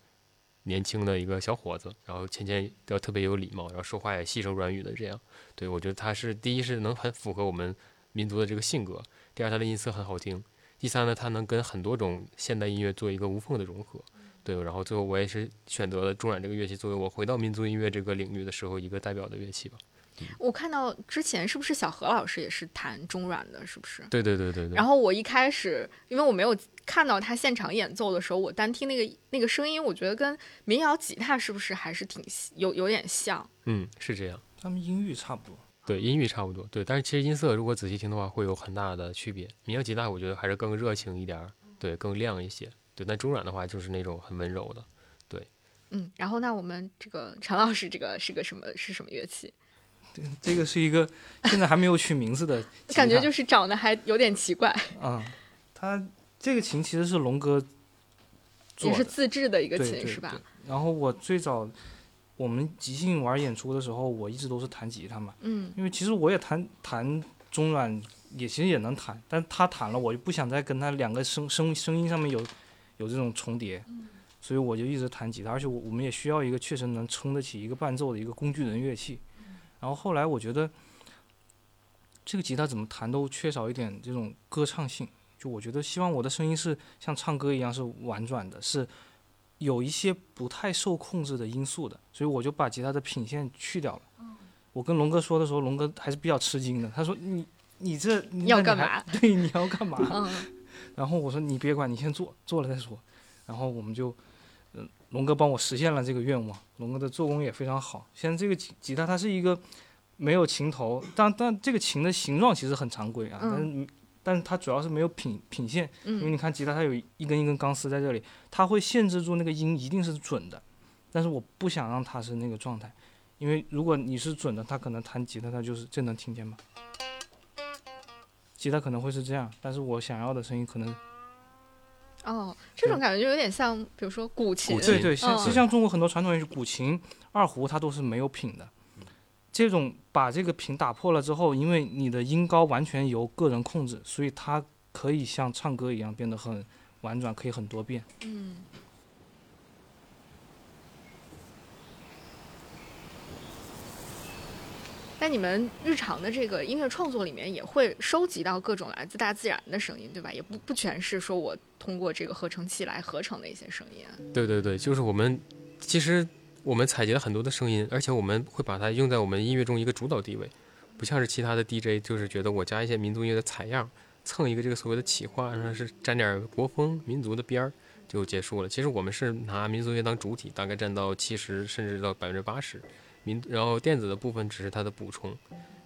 年轻的一个小伙子，然后谦谦要特别有礼貌，然后说话也细声软语的这样。对我觉得他是第一是能很符合我们民族的这个性格，第二它的音色很好听，第三呢它能跟很多种现代音乐做一个无缝的融合。对，然后最后我也是选择了中阮这个乐器作为我回到民族音乐这个领域的时候一个代表的乐器吧。
我看到之前是不是小何老师也是弹中阮的，是不是？
对对对对对。
然后我一开始，因为我没有看到他现场演奏的时候，我单听那个那个声音，我觉得跟民谣吉他是不是还是挺有有点像？
嗯，是这样。
他们音域差不多。
对，音域差不多。对，但是其实音色如果仔细听的话，会有很大的区别。民谣吉他我觉得还是更热情一点儿，对，更亮一些。对，但中阮的话就是那种很温柔的。
嗯，然后那我们这个陈老师这个是个什么是什么乐器？
这个是一个现在还没有取名字的
感觉就是长得还有点奇怪，
嗯、它这个琴其实是龙哥做的，
也是自制的一个琴是吧？
然后我最早我们即兴玩演出的时候，我一直都是弹吉他嘛，
嗯
因为其实我也弹弹中阮也其实也能弹，但他弹了，我就不想再跟他两个声声声音上面有有这种重叠，所以我就一直弹吉他，而且我我们也需要一个确实能撑得起一个伴奏的一个工具人乐器。然后后来我觉得这个吉他怎么弹都缺少一点这种歌唱性，就我觉得希望我的声音是像唱歌一样是婉转的，是有一些不太受控制的因素的，所以我就把吉他的品线去掉了。我跟龙哥说的时候，龙哥还是比较吃惊的，他说你。你这你
要干嘛？
对，你要干嘛？
嗯。
然后我说你别管，你先做，做了再说。然后我们就，嗯，龙哥帮我实现了这个愿望。龙哥的做工也非常好。现在这个吉吉他它是一个没有琴头，但但这个琴的形状其实很常规啊。但是但是它主要是没有品品线，因为你看吉他它有一根一根钢丝在这里，它会限制住那个音一定是准的。但是我不想让它是那个状态，因为如果你是准的，它可能弹吉他它就是这能听见吗？吉他可能会是这样，但是我想要的声音可能，
哦，这种感觉就有点像，比如说古琴，
对对，像就像中国很多传统乐器，古琴、二胡它都是没有品的。这种把这个品打破了之后，因为你的音高完全由个人控制，所以它可以像唱歌一样变得很婉转，可以很多变。
嗯。那你们日常的这个音乐创作里面也会收集到各种来自大自然的声音，对吧？也不不全是说我通过这个合成器来合成的一些声音。
对对对，就是我们其实我们采集了很多的声音，而且我们会把它用在我们音乐中一个主导地位，不像是其他的 DJ，就是觉得我加一些民族音乐的采样，蹭一个这个所谓的企划，然后是沾点国风民族的边儿就结束了。其实我们是拿民族乐当主体，大概占到七十甚至到百分之八十。民，然后电子的部分只是它的补充，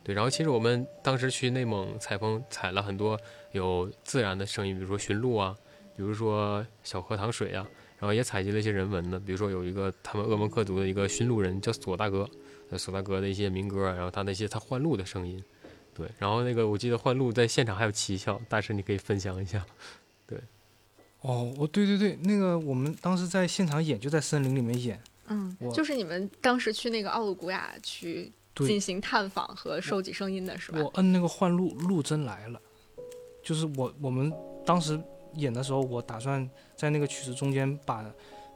对。然后其实我们当时去内蒙采风，采了很多有自然的声音，比如说驯鹿啊，比如说小河淌水啊，然后也采集了一些人文的，比如说有一个他们鄂蒙克族的一个驯鹿人叫索大哥，索大哥的一些民歌，然后他那些他换鹿的声音，对。然后那个我记得换鹿在现场还有奇效，大师你可以分享一下，对。
哦，哦，对对对，那个我们当时在现场演，就在森林里面演。
嗯，就是你们当时去那个奥鲁古雅去进行探访和收集声音的是吧？
我摁那个换录，录真来了。就是我我们当时演的时候，我打算在那个曲子中间把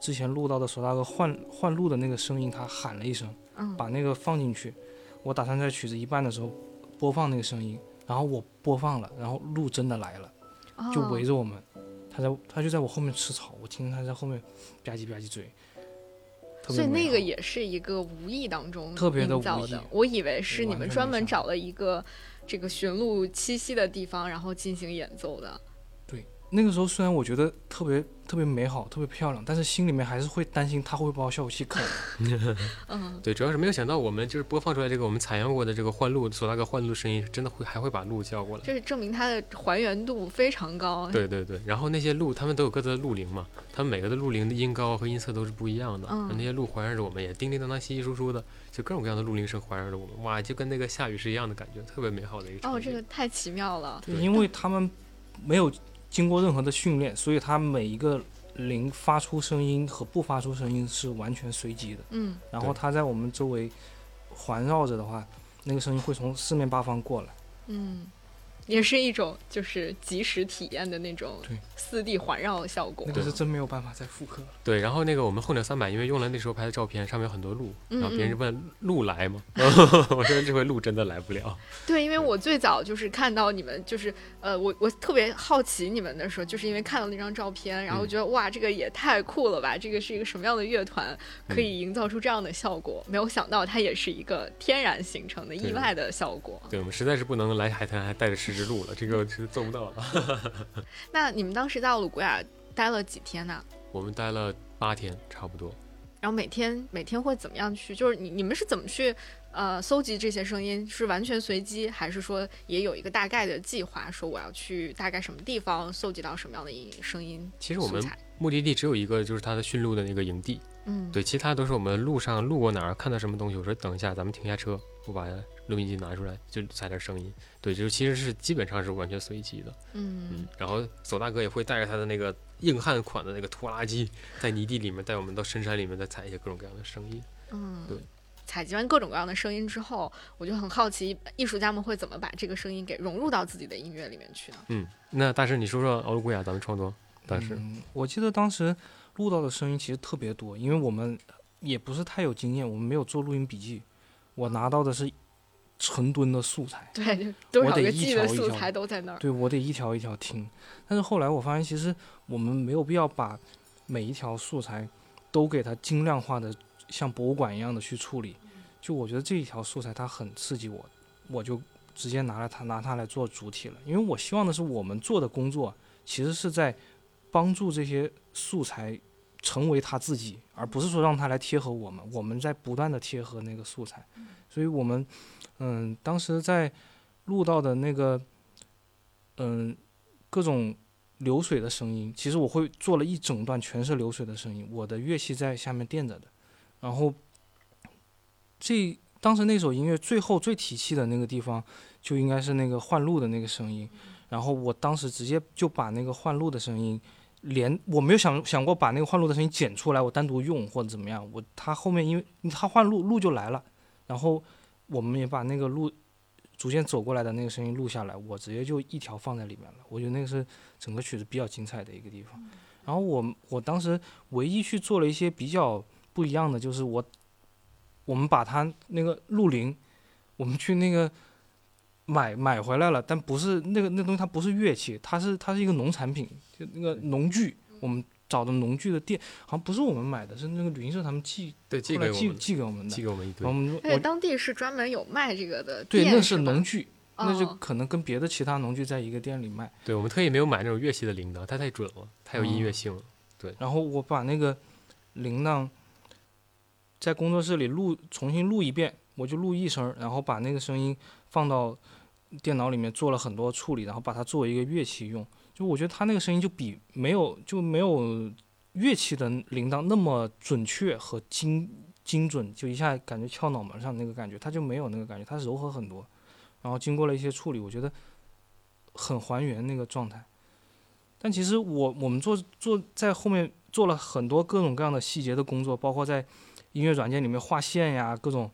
之前录到的索大哥换换录的那个声音，他喊了一声，把那个放进去。我打算在曲子一半的时候播放那个声音，然后我播放了，然后录真的来了，就围着我们，他在他就在我后面吃草，我听他在后面吧唧吧唧嘴。
所以那个也是一个无意当中营造
的，
我以为是你们专门找了一个这个寻鹿栖息的地方，然后进行演奏的。
对，那个时候虽然我觉得特别。特别美好，特别漂亮，但是心里面还是会担心他会把我效果器啃。
嗯，
对，主要是没有想到我们就是播放出来这个我们采样过的这个换录索大哥换录声音，真的会还会把路叫过来。
这是证明它的还原度非常高。
对对对，然后那些路，他们都有各自的鹿龄嘛，他们每个的鹿龄的音高和音色都是不一样的。
嗯，
那些路环绕着我们，也叮叮当当、稀稀疏疏的，就各种各样的路铃声环绕着我们，哇，就跟那个下雨是一样的感觉，特别美好的一个。
哦，这个太奇妙了。
对，因为他们没有经过任何的训练，所以它每一个。零发出声音和不发出声音是完全随机的，
嗯，
然后它在我们周围环绕着的话，那个声音会从四面八方过来，
嗯。也是一种就是即时体验的那种四 D 环绕的效果，
那个是真没有办法再复刻了。
对，然后那个我们候鸟三百，因为用了那时候拍的照片，上面有很多鹿，然后别人问鹿来吗？我说这回鹿真的来不了。
对，因为我最早就是看到你们，就是呃，我我特别好奇你们的时候，就是因为看到那张照片，然后觉得哇，这个也太酷了吧！这个是一个什么样的乐团，可以营造出这样的效果？没有想到它也是一个天然形成的意外的效果。
对我们实在是不能来海滩还带着吃。路了，这个是做不到了。
那你们当时在奥鲁古雅待了几天呢？
我们待了八天，差不多。
然后每天每天会怎么样去？就是你你们是怎么去呃搜集这些声音？是完全随机，还是说也有一个大概的计划？说我要去大概什么地方搜集到什么样的音声音？
其实我们目的地只有一个，就是他的驯鹿的那个营地。
嗯，
对，其他都是我们路上路过哪儿看到什么东西，我说等一下，咱们停下车，我把录音机拿出来，就采点声音。对，就其实是基本上是完全随机的。
嗯
嗯，然后索大哥也会带着他的那个硬汉款的那个拖拉机，在泥地里面带我们到深山里面再采一些各种各样的声音。
嗯，
对。
采集完各种各样的声音之后，我就很好奇，艺术家们会怎么把这个声音给融入到自己的音乐里面去呢？
嗯，那大师你说说奥鲁古雅咱们创作当时，
嗯，我记得当时录到的声音其实特别多，因为我们也不是太有经验，我们没有做录音笔记，我拿到的是成吨的素材，
对，就多少
我得一
个 G 的素材都在那儿。
对我得一条一条听。但是后来我发现，其实我们没有必要把每一条素材都给它精量化的像博物馆一样的去处理。就我觉得这一条素材它很刺激我，我就直接拿了它拿它来做主体了。因为我希望的是我们做的工作其实是在帮助这些素材成为他自己，而不是说让他来贴合我们。我们在不断的贴合那个素材，所以我们嗯当时在录到的那个嗯各种流水的声音，其实我会做了一整段全是流水的声音，我的乐器在下面垫着的，然后这当时那首音乐最后最提气的那个地方，就应该是那个换录的那个声音，然后我当时直接就把那个换录的声音。连我没有想想过把那个换录的声音剪出来，我单独用或者怎么样。我他后面因为他换录录就来了，然后我们也把那个录逐渐走过来的那个声音录下来，我直接就一条放在里面了。我觉得那个是整个曲子比较精彩的一个地方。然后我我当时唯一去做了一些比较不一样的，就是我我们把它那个录铃，我们去那个买买回来了，但不是那个那东西，它不是乐器，它是它是一个农产品，就那个农具，我们找的农具的店，好像不是我们买的，是那个旅行社他们寄
对，寄
后来寄
给，
寄给我们的
寄。给我们一堆
我。们
而且
我
当地是专门有卖这个的
对，
店，
那
是吧
是农具，那就
哦
可能跟别的其他农具在一个店里卖。
对，我们特意没有买那种乐器的铃铛，它太准了，太有音乐性了。
对然后我把那个铃铛在工作室里录，重新录一遍，我就录一声，然后把那个声音放到电脑里面做了很多处理，然后把它作为一个乐器用。就我觉得它那个声音就比没有就没有乐器的铃铛那么准确和精精准，就一下感觉敲脑门上那个感觉，它就没有那个感觉，它柔和很多。然后经过了一些处理，我觉得很还原那个状态。但其实我我们做做在后面做了很多各种各样的细节的工作，包括在音乐软件里面画线呀，各种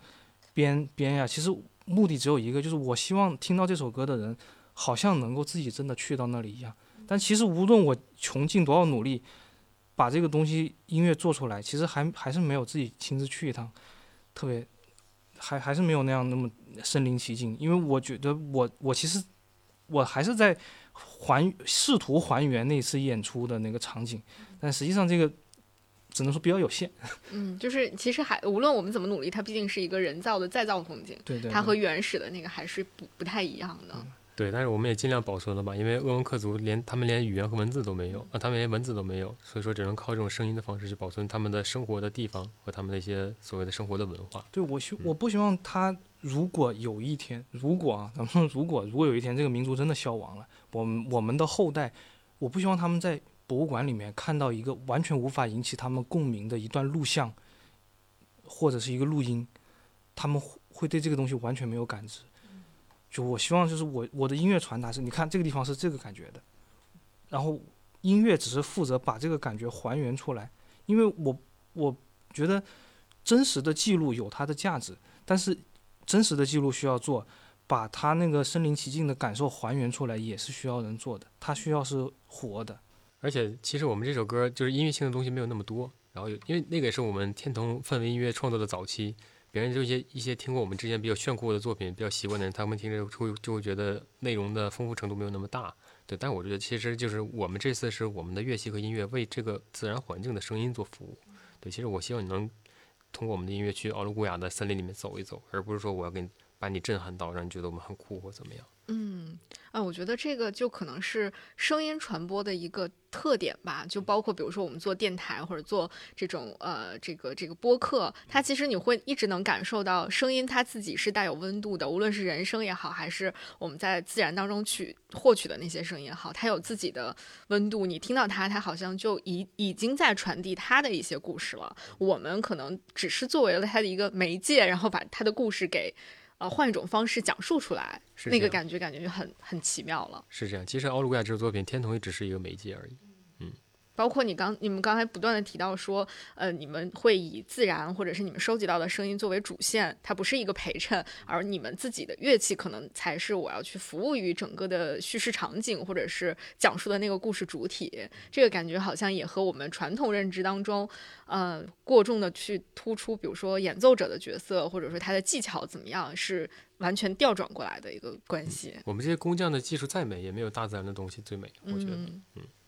编编呀。其实目的只有一个，就是我希望听到这首歌的人，好像能够自己真的去到那里一样。但其实无论我穷尽多少努力，把这个东西音乐做出来，其实还还是没有自己亲自去一趟，特别还还是没有那样那么身临其境。因为我觉得我我其实我还是在还试图还原那次演出的那个场景，但实际上这个只能说比较有限。
嗯，就是其实还无论我们怎么努力，它毕竟是一个人造的再造风景，
对对
它和原始的那个还是不不太一样的。
对，但是我们也尽量保存了吧，因为鄂温克族连他们连语言和文字都没有，啊，他们连文字都没有，所以说只能靠这种声音的方式去保存他们的生活的地方和他们的一些所谓的生活的文化。
对我希我不希望他如果有一天，如果啊，咱们说如果如果有一天这个民族真的消亡了，我们我们的后代，我不希望他们在博物馆里面看到一个完全无法引起他们共鸣的一段录像，或者是一个录音，他们会对这个东西完全没有感知。就我希望就是我我的音乐传达是，你看这个地方是这个感觉的，然后音乐只是负责把这个感觉还原出来，因为我我觉得真实的记录有它的价值，但是真实的记录需要做，把它那个身临其境的感受还原出来也是需要人做的，它需要是活的。
而且其实我们这首歌就是音乐性的东西没有那么多，然后有因为那个也是我们天童氛围音乐创作的早期，别人就一些一些听过我们之前比较炫酷的作品，比较习惯的人，他们听着会就会觉得内容的丰富程度没有那么大，对。但我觉得其实就是我们这次是我们的乐器和音乐为这个自然环境的声音做服务，对。其实我希望你能通过我们的音乐去奥鲁古雅的森林里面走一走，而不是说我要给你把你震撼到，让你觉得我们很酷或怎么样。
嗯，啊，我觉得这个就可能是声音传播的一个特点吧，就包括比如说我们做电台或者做这种呃这个这个播客，它其实你会一直能感受到声音它自己是带有温度的，无论是人声也好，还是我们在自然当中去获取的那些声音也好，它有自己的温度，你听到它，它好像就已已经在传递它的一些故事了。我们可能只是作为了它的一个媒介，然后把它的故事给。呃，换一种方式讲述出来，那个感觉感觉就很很奇妙了。
是这样，其实奥鲁古雅这个作品，天童也只是一个媒介而已。
包括你刚你们刚才不断的提到说，呃，你们会以自然或者是你们收集到的声音作为主线，它不是一个陪衬，而你们自己的乐器可能才是我要去服务于整个的叙事场景或者是讲述的那个故事主体。这个感觉好像也和我们传统认知当中，呃，过重的去突出，比如说演奏者的角色或者说他的技巧怎么样，是完全调转过来的一个关系。
我们这些工匠的技术再美，也没有大自然的东西最美，我觉得。
嗯，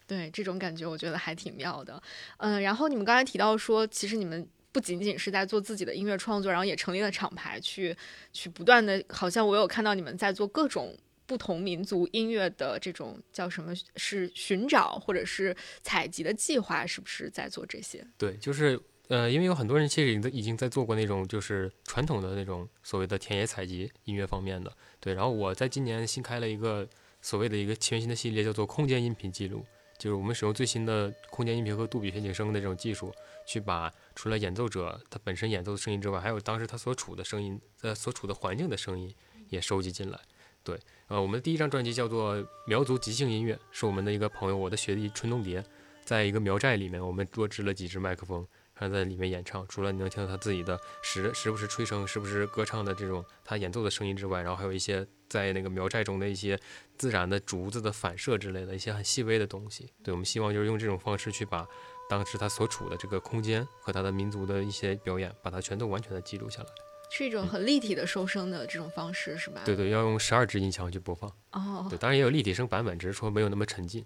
对，这种感觉我觉得还挺妙的。嗯，然后你们刚才提到说，其实你们不仅仅是在做自己的音乐创作，然后也成立了厂牌，去去不断的，好像我有看到你们在做各种不同民族音乐的这种叫什么是寻找或者是采集的计划，是不是在做这些？
对，就是呃，因为有很多人其实已经已经在做过那种就是传统的那种所谓的田野采集音乐方面的。对，然后我在今年新开了一个所谓的一个全新的系列，叫做空间音频记录。就是我们使用最新的空间音频和杜比全景声的这种技术，去把除了演奏者他本身演奏的声音之外，还有当时他所处的声音，呃，所处的环境的声音也收集进来。对，呃，我们的第一张专辑叫做《苗族即兴音乐》，是我们的一个朋友，我的学弟春冬蝶，在一个苗寨里面，我们多支了几支麦克风，他在里面演唱。除了你能听到他自己的时时不时吹声、时不时歌唱的这种他演奏的声音之外，然后还有一些在那个苗寨中的一些自然的竹子的反射之类的一些很细微的东西。对我们希望就是用这种方式去把当时他所处的这个空间和他的民族的一些表演，把它全都完全的记录下来。
是一种很立体的收声的这种方式，是吧？
对对，要用十二支音箱去播放。
哦，
对，当然也有立体声版本，只是说没有那么沉浸。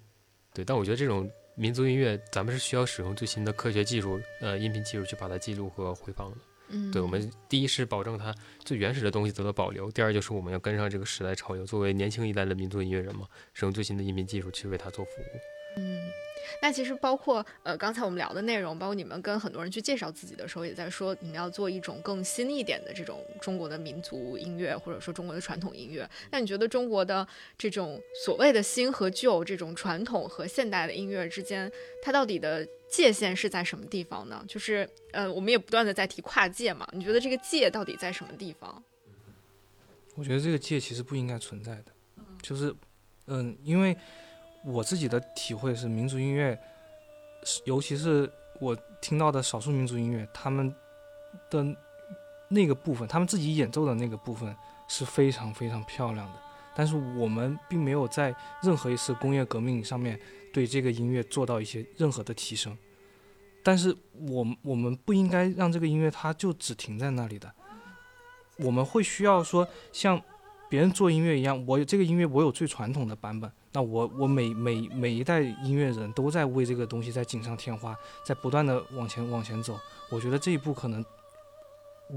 对，但我觉得这种民族音乐，咱们是需要使用最新的科学技术，呃，音频技术去把它记录和回放的。
嗯，
对我们第一是保证它最原始的东西得到保留，第二就是我们要跟上这个时代潮流，作为年轻一代的民族音乐人嘛，使用最新的音频技术去为它做服务。
嗯，那其实包括呃刚才我们聊的内容，包括你们跟很多人去介绍自己的时候，也在说你们要做一种更新一点的这种中国的民族音乐，或者说中国的传统音乐。那你觉得中国的这种所谓的新和旧，这种传统和现代的音乐之间，它到底的界限是在什么地方呢？就是呃，我们也不断的在提跨界嘛，你觉得这个界到底在什么地方？
我觉得这个界其实不应该存在的，就是嗯，因为。我自己的体会是，民族音乐，尤其是我听到的少数民族音乐，他们的那个部分，他们自己演奏的那个部分是非常非常漂亮的。但是我们并没有在任何一次工业革命上面对这个音乐做到一些任何的提升。但是我我们不应该让这个音乐它就只停在那里的。我们会需要说像别人做音乐一样，我有这个音乐我有最传统的版本。那我我每每每一代音乐人都在为这个东西在锦上添花，在不断的往前往前走。我觉得这一步可能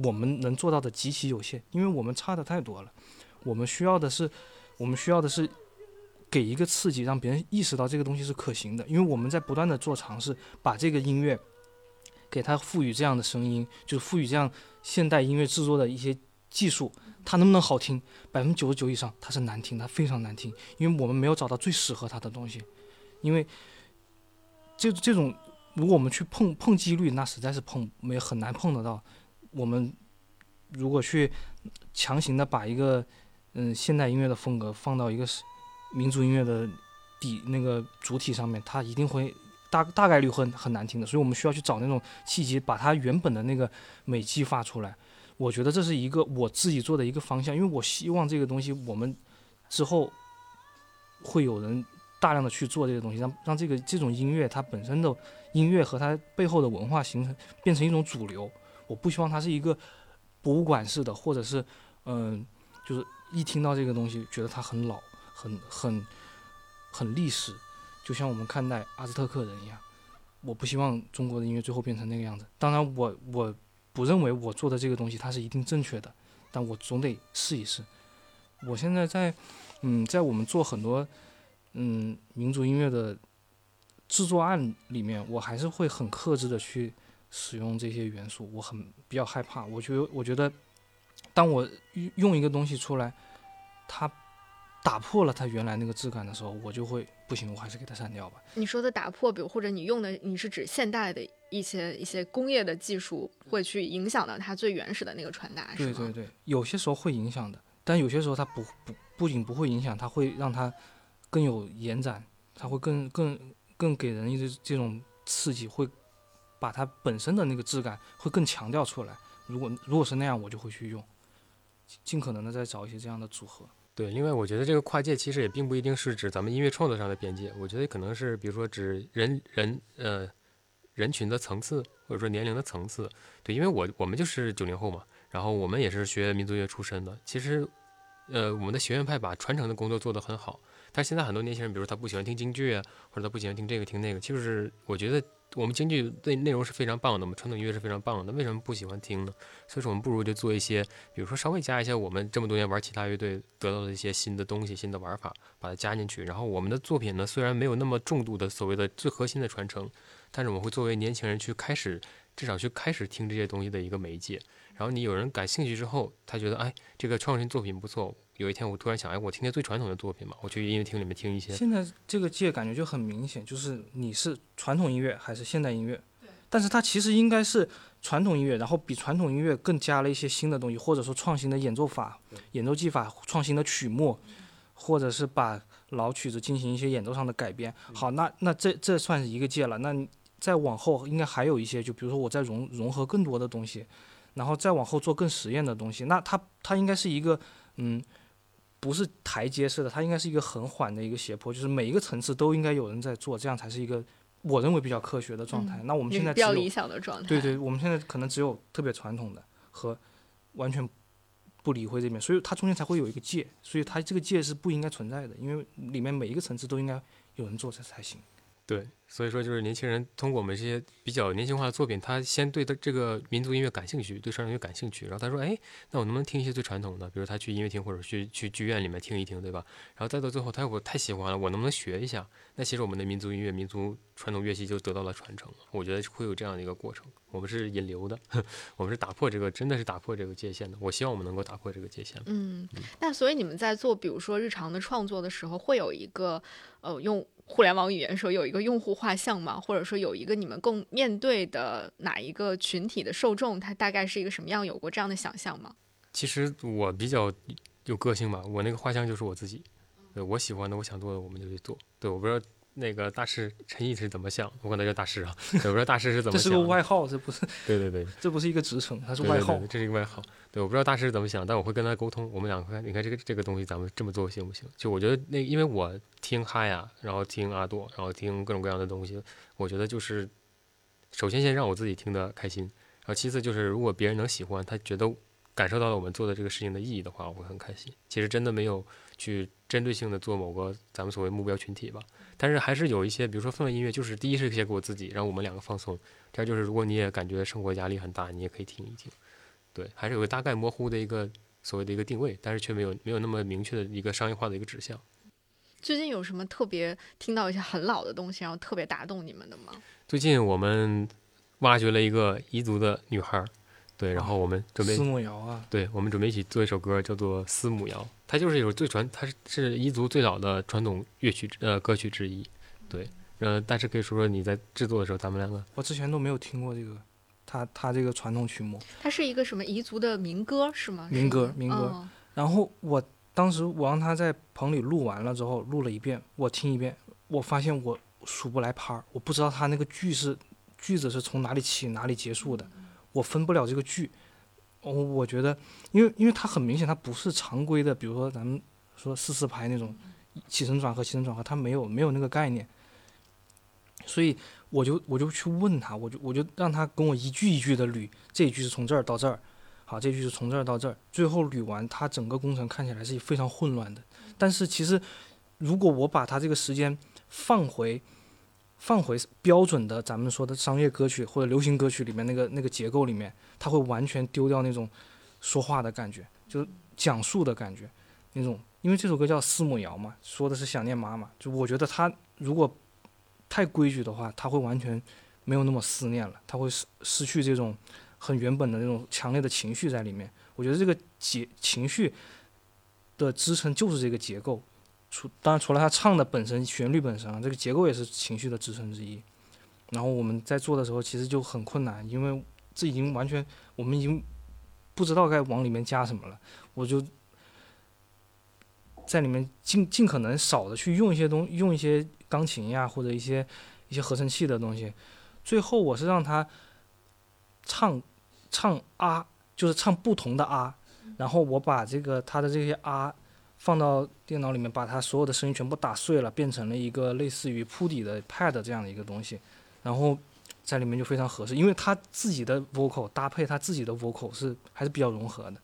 我们能做到的极其有限，因为我们差的太多了。我们需要的是，我们需要的是给一个刺激，让别人意识到这个东西是可行的。因为我们在不断的做尝试，把这个音乐给它赋予这样的声音，就是赋予这样现代音乐制作的一些技术。它能不能好听？百分之九十九以上它是难听，它非常难听，因为我们没有找到最适合它的东西。因为这这种，如果我们去碰碰几率，那实在是碰没很难碰得到。我们如果去强行的把一个嗯现代音乐的风格放到一个民族音乐的底那个主体上面，它一定会大大概率会很难听的。所以我们需要去找那种契机，把它原本的那个美激发出来。我觉得这是一个我自己做的一个方向，因为我希望这个东西我们之后会有人大量的去做这个东西，让让这个这种音乐它本身的音乐和它背后的文化形成变成一种主流。我不希望它是一个博物馆式的，或者是嗯，就是一听到这个东西觉得它很老、很很很历史，就像我们看待阿兹特克人一样。我不希望中国的音乐最后变成那个样子。当然，我我。不认为我做的这个东西它是一定正确的，但我总得试一试。我现在在，嗯，在我们做很多，嗯，民族音乐的制作案里面，我还是会很克制的去使用这些元素。我很比较害怕，我觉得，我觉得，当我用一个东西出来，它打破了它原来那个质感的时候，我就会不行，我还是给它删掉吧。
你说的打破，比如或者你用的，你是指现代的？一些一些工业的技术会去影响到它最原始的那个传达，
对对对，有些时候会影响的，但有些时候它不不不仅不会影响，它会让它更有延展，它会更更更给人一些这种刺激，会把它本身的那个质感会更强调出来。如果如果是那样，我就会去用，尽可能的再找一些这样的组合。
对，另外我觉得这个跨界其实也并不一定是指咱们音乐创作上的边界，我觉得可能是比如说指人人呃人群的层次，或者说年龄的层次。对，因为我我们就是九零后嘛，然后我们也是学民族乐出身的，其实呃我们的学院派把传承的工作做得很好，但是现在很多年轻人，比如说他不喜欢听京剧啊，或者他不喜欢听这个听那个，就是我觉得。我们京剧内内容是非常棒的，我们传统音乐是非常棒的，为什么不喜欢听呢？所以说，我们不如就做一些，比如说稍微加一些我们这么多年玩其他乐队得到的一些新的东西、新的玩法，把它加进去。然后我们的作品呢，虽然没有那么重度的所谓的最核心的传承，但是我们会作为年轻人去开始，至少去开始听这些东西的一个媒介。然后你有人感兴趣之后，他觉得哎，这个创新作品不错。有一天我突然想，哎，我听听最传统的作品嘛，我去音乐厅里面听一些。
现在这个界感觉就很明显，就是你是传统音乐还是现代音乐？但是它其实应该是传统音乐，然后比传统音乐更加了一些新的东西，或者说创新的演奏法、演奏技法、创新的曲目，或者是把老曲子进行一些演奏上的改编。好，那那这这算是一个界了。那再往后应该还有一些，就比如说我再融融合更多的东西。然后再往后做更实验的东西，那它它应该是一个，嗯，不是台阶式的，它应该是一个很缓的一个斜坡，就是每一个层次都应该有人在做，这样才是一个我认为比较科学的状态。那我们现在
比较理想的状态。
对对，我们现在可能只有特别传统的和完全不理会这边，所以它中间才会有一个界，所以它这个界是不应该存在的，因为里面每一个层次都应该有人做才才行。
对，所以说就是年轻人通过我们这些比较年轻化的作品，他先对他这个民族音乐感兴趣，对传统音乐感兴趣，然后他说，哎，那我能不能听一些最传统的？比如他去音乐厅或者去去剧院里面听一听，对吧？然后再到最后，他我太喜欢了，我能不能学一下？那其实我们的民族音乐、民族传统乐器就得到了传承了。我觉得会有这样的一个过程。我们是引流的，我们是打破这个，真的是打破这个界限的。我希望我们能够打破这个界限。
嗯，那所以你们在做，比如说日常的创作的时候，会有一个呃用。互联网语言说有一个用户画像吗？或者说有一个你们共面对的哪一个群体的受众，他大概是一个什么样？有过这样的想象吗？
其实我比较有个性吧，我那个画像就是我自己，对我喜欢的，我想做的，我们就去做。对，我不知道。那个大师陈毅是怎么想？我管他叫大师啊，我不知道大师是怎么想。
这是个外号，这不是？
对对对，
这不是一个职称，他是外号。
这是一个外号。对，我不知道大师是怎么想，但我会跟他沟通。我们两个，你看这个这个东西，咱们这么做行不行？就我觉得那，因为我听哈呀，然后听阿朵，然后听各种各样的东西，我觉得就是首先先让我自己听得开心，然后其次就是如果别人能喜欢，他觉得感受到了我们做的这个事情的意义的话，我会很开心。其实真的没有去针对性的做某个咱们所谓目标群体吧。但是还是有一些，比如说氛围音乐，就是第一是写给我自己，让我们两个放松。第二就是如果你也感觉生活压力很大，你也可以听一听。对，还是有个大概模糊的一个所谓的一个定位，但是却没有没有那么明确的一个商业化的一个指向。
最近有什么特别听到一些很老的东西，然后特别打动你们的吗？
最近我们挖掘了一个彝族的女孩。对，然后我们准备
司母谣啊，
对，我们准备一起做一首歌，叫做《思母谣》，它就是一首最传，它是是彝族最早的传统乐曲呃歌曲之一。对，呃，但是可以说说你在制作的时候，咱们两个，
我之前都没有听过这个，他他这个传统曲目，
它是一个什么彝族的民歌是吗？
民歌，民歌。然后我当时我让他在棚里录完了之后，录了一遍，我听一遍，我发现我数不来拍儿，我不知道他那个句是句子是从哪里起哪里结束的。我分不了这个句，我我觉得，因为因为它很明显，它不是常规的，比如说咱们说四四拍那种起承转合，起承转合，它没有没有那个概念，所以我就我就去问他，我就我就让他跟我一句一句的捋，这一句是从这儿到这儿，好，这句是从这儿到这儿，最后捋完，它整个工程看起来是非常混乱的。但是其实，如果我把它这个时间放回。放回标准的咱们说的商业歌曲或者流行歌曲里面那个那个结构里面，它会完全丢掉那种说话的感觉，就是讲述的感觉，那种。因为这首歌叫《四母谣》嘛，说的是想念妈妈。就我觉得它如果太规矩的话，它会完全没有那么思念了，它会失失去这种很原本的那种强烈的情绪在里面。我觉得这个结情绪的支撑就是这个结构。除当然，除了他唱的本身旋律本身啊，这个结构也是情绪的支撑之一。然后我们在做的时候，其实就很困难，因为这已经完全我们已经不知道该往里面加什么了。我就在里面尽尽可能少的去用一些东，用一些钢琴呀，或者一些一些合成器的东西。最后我是让他唱唱啊，就是唱不同的啊，然后我把这个他的这些啊放到电脑里面，把它所有的声音全部打碎了，变成了一个类似于铺底的 pad 这样的一个东西，然后在里面就非常合适，因为他自己的 vocal 搭配他自己的 vocal 是还是比较融合的。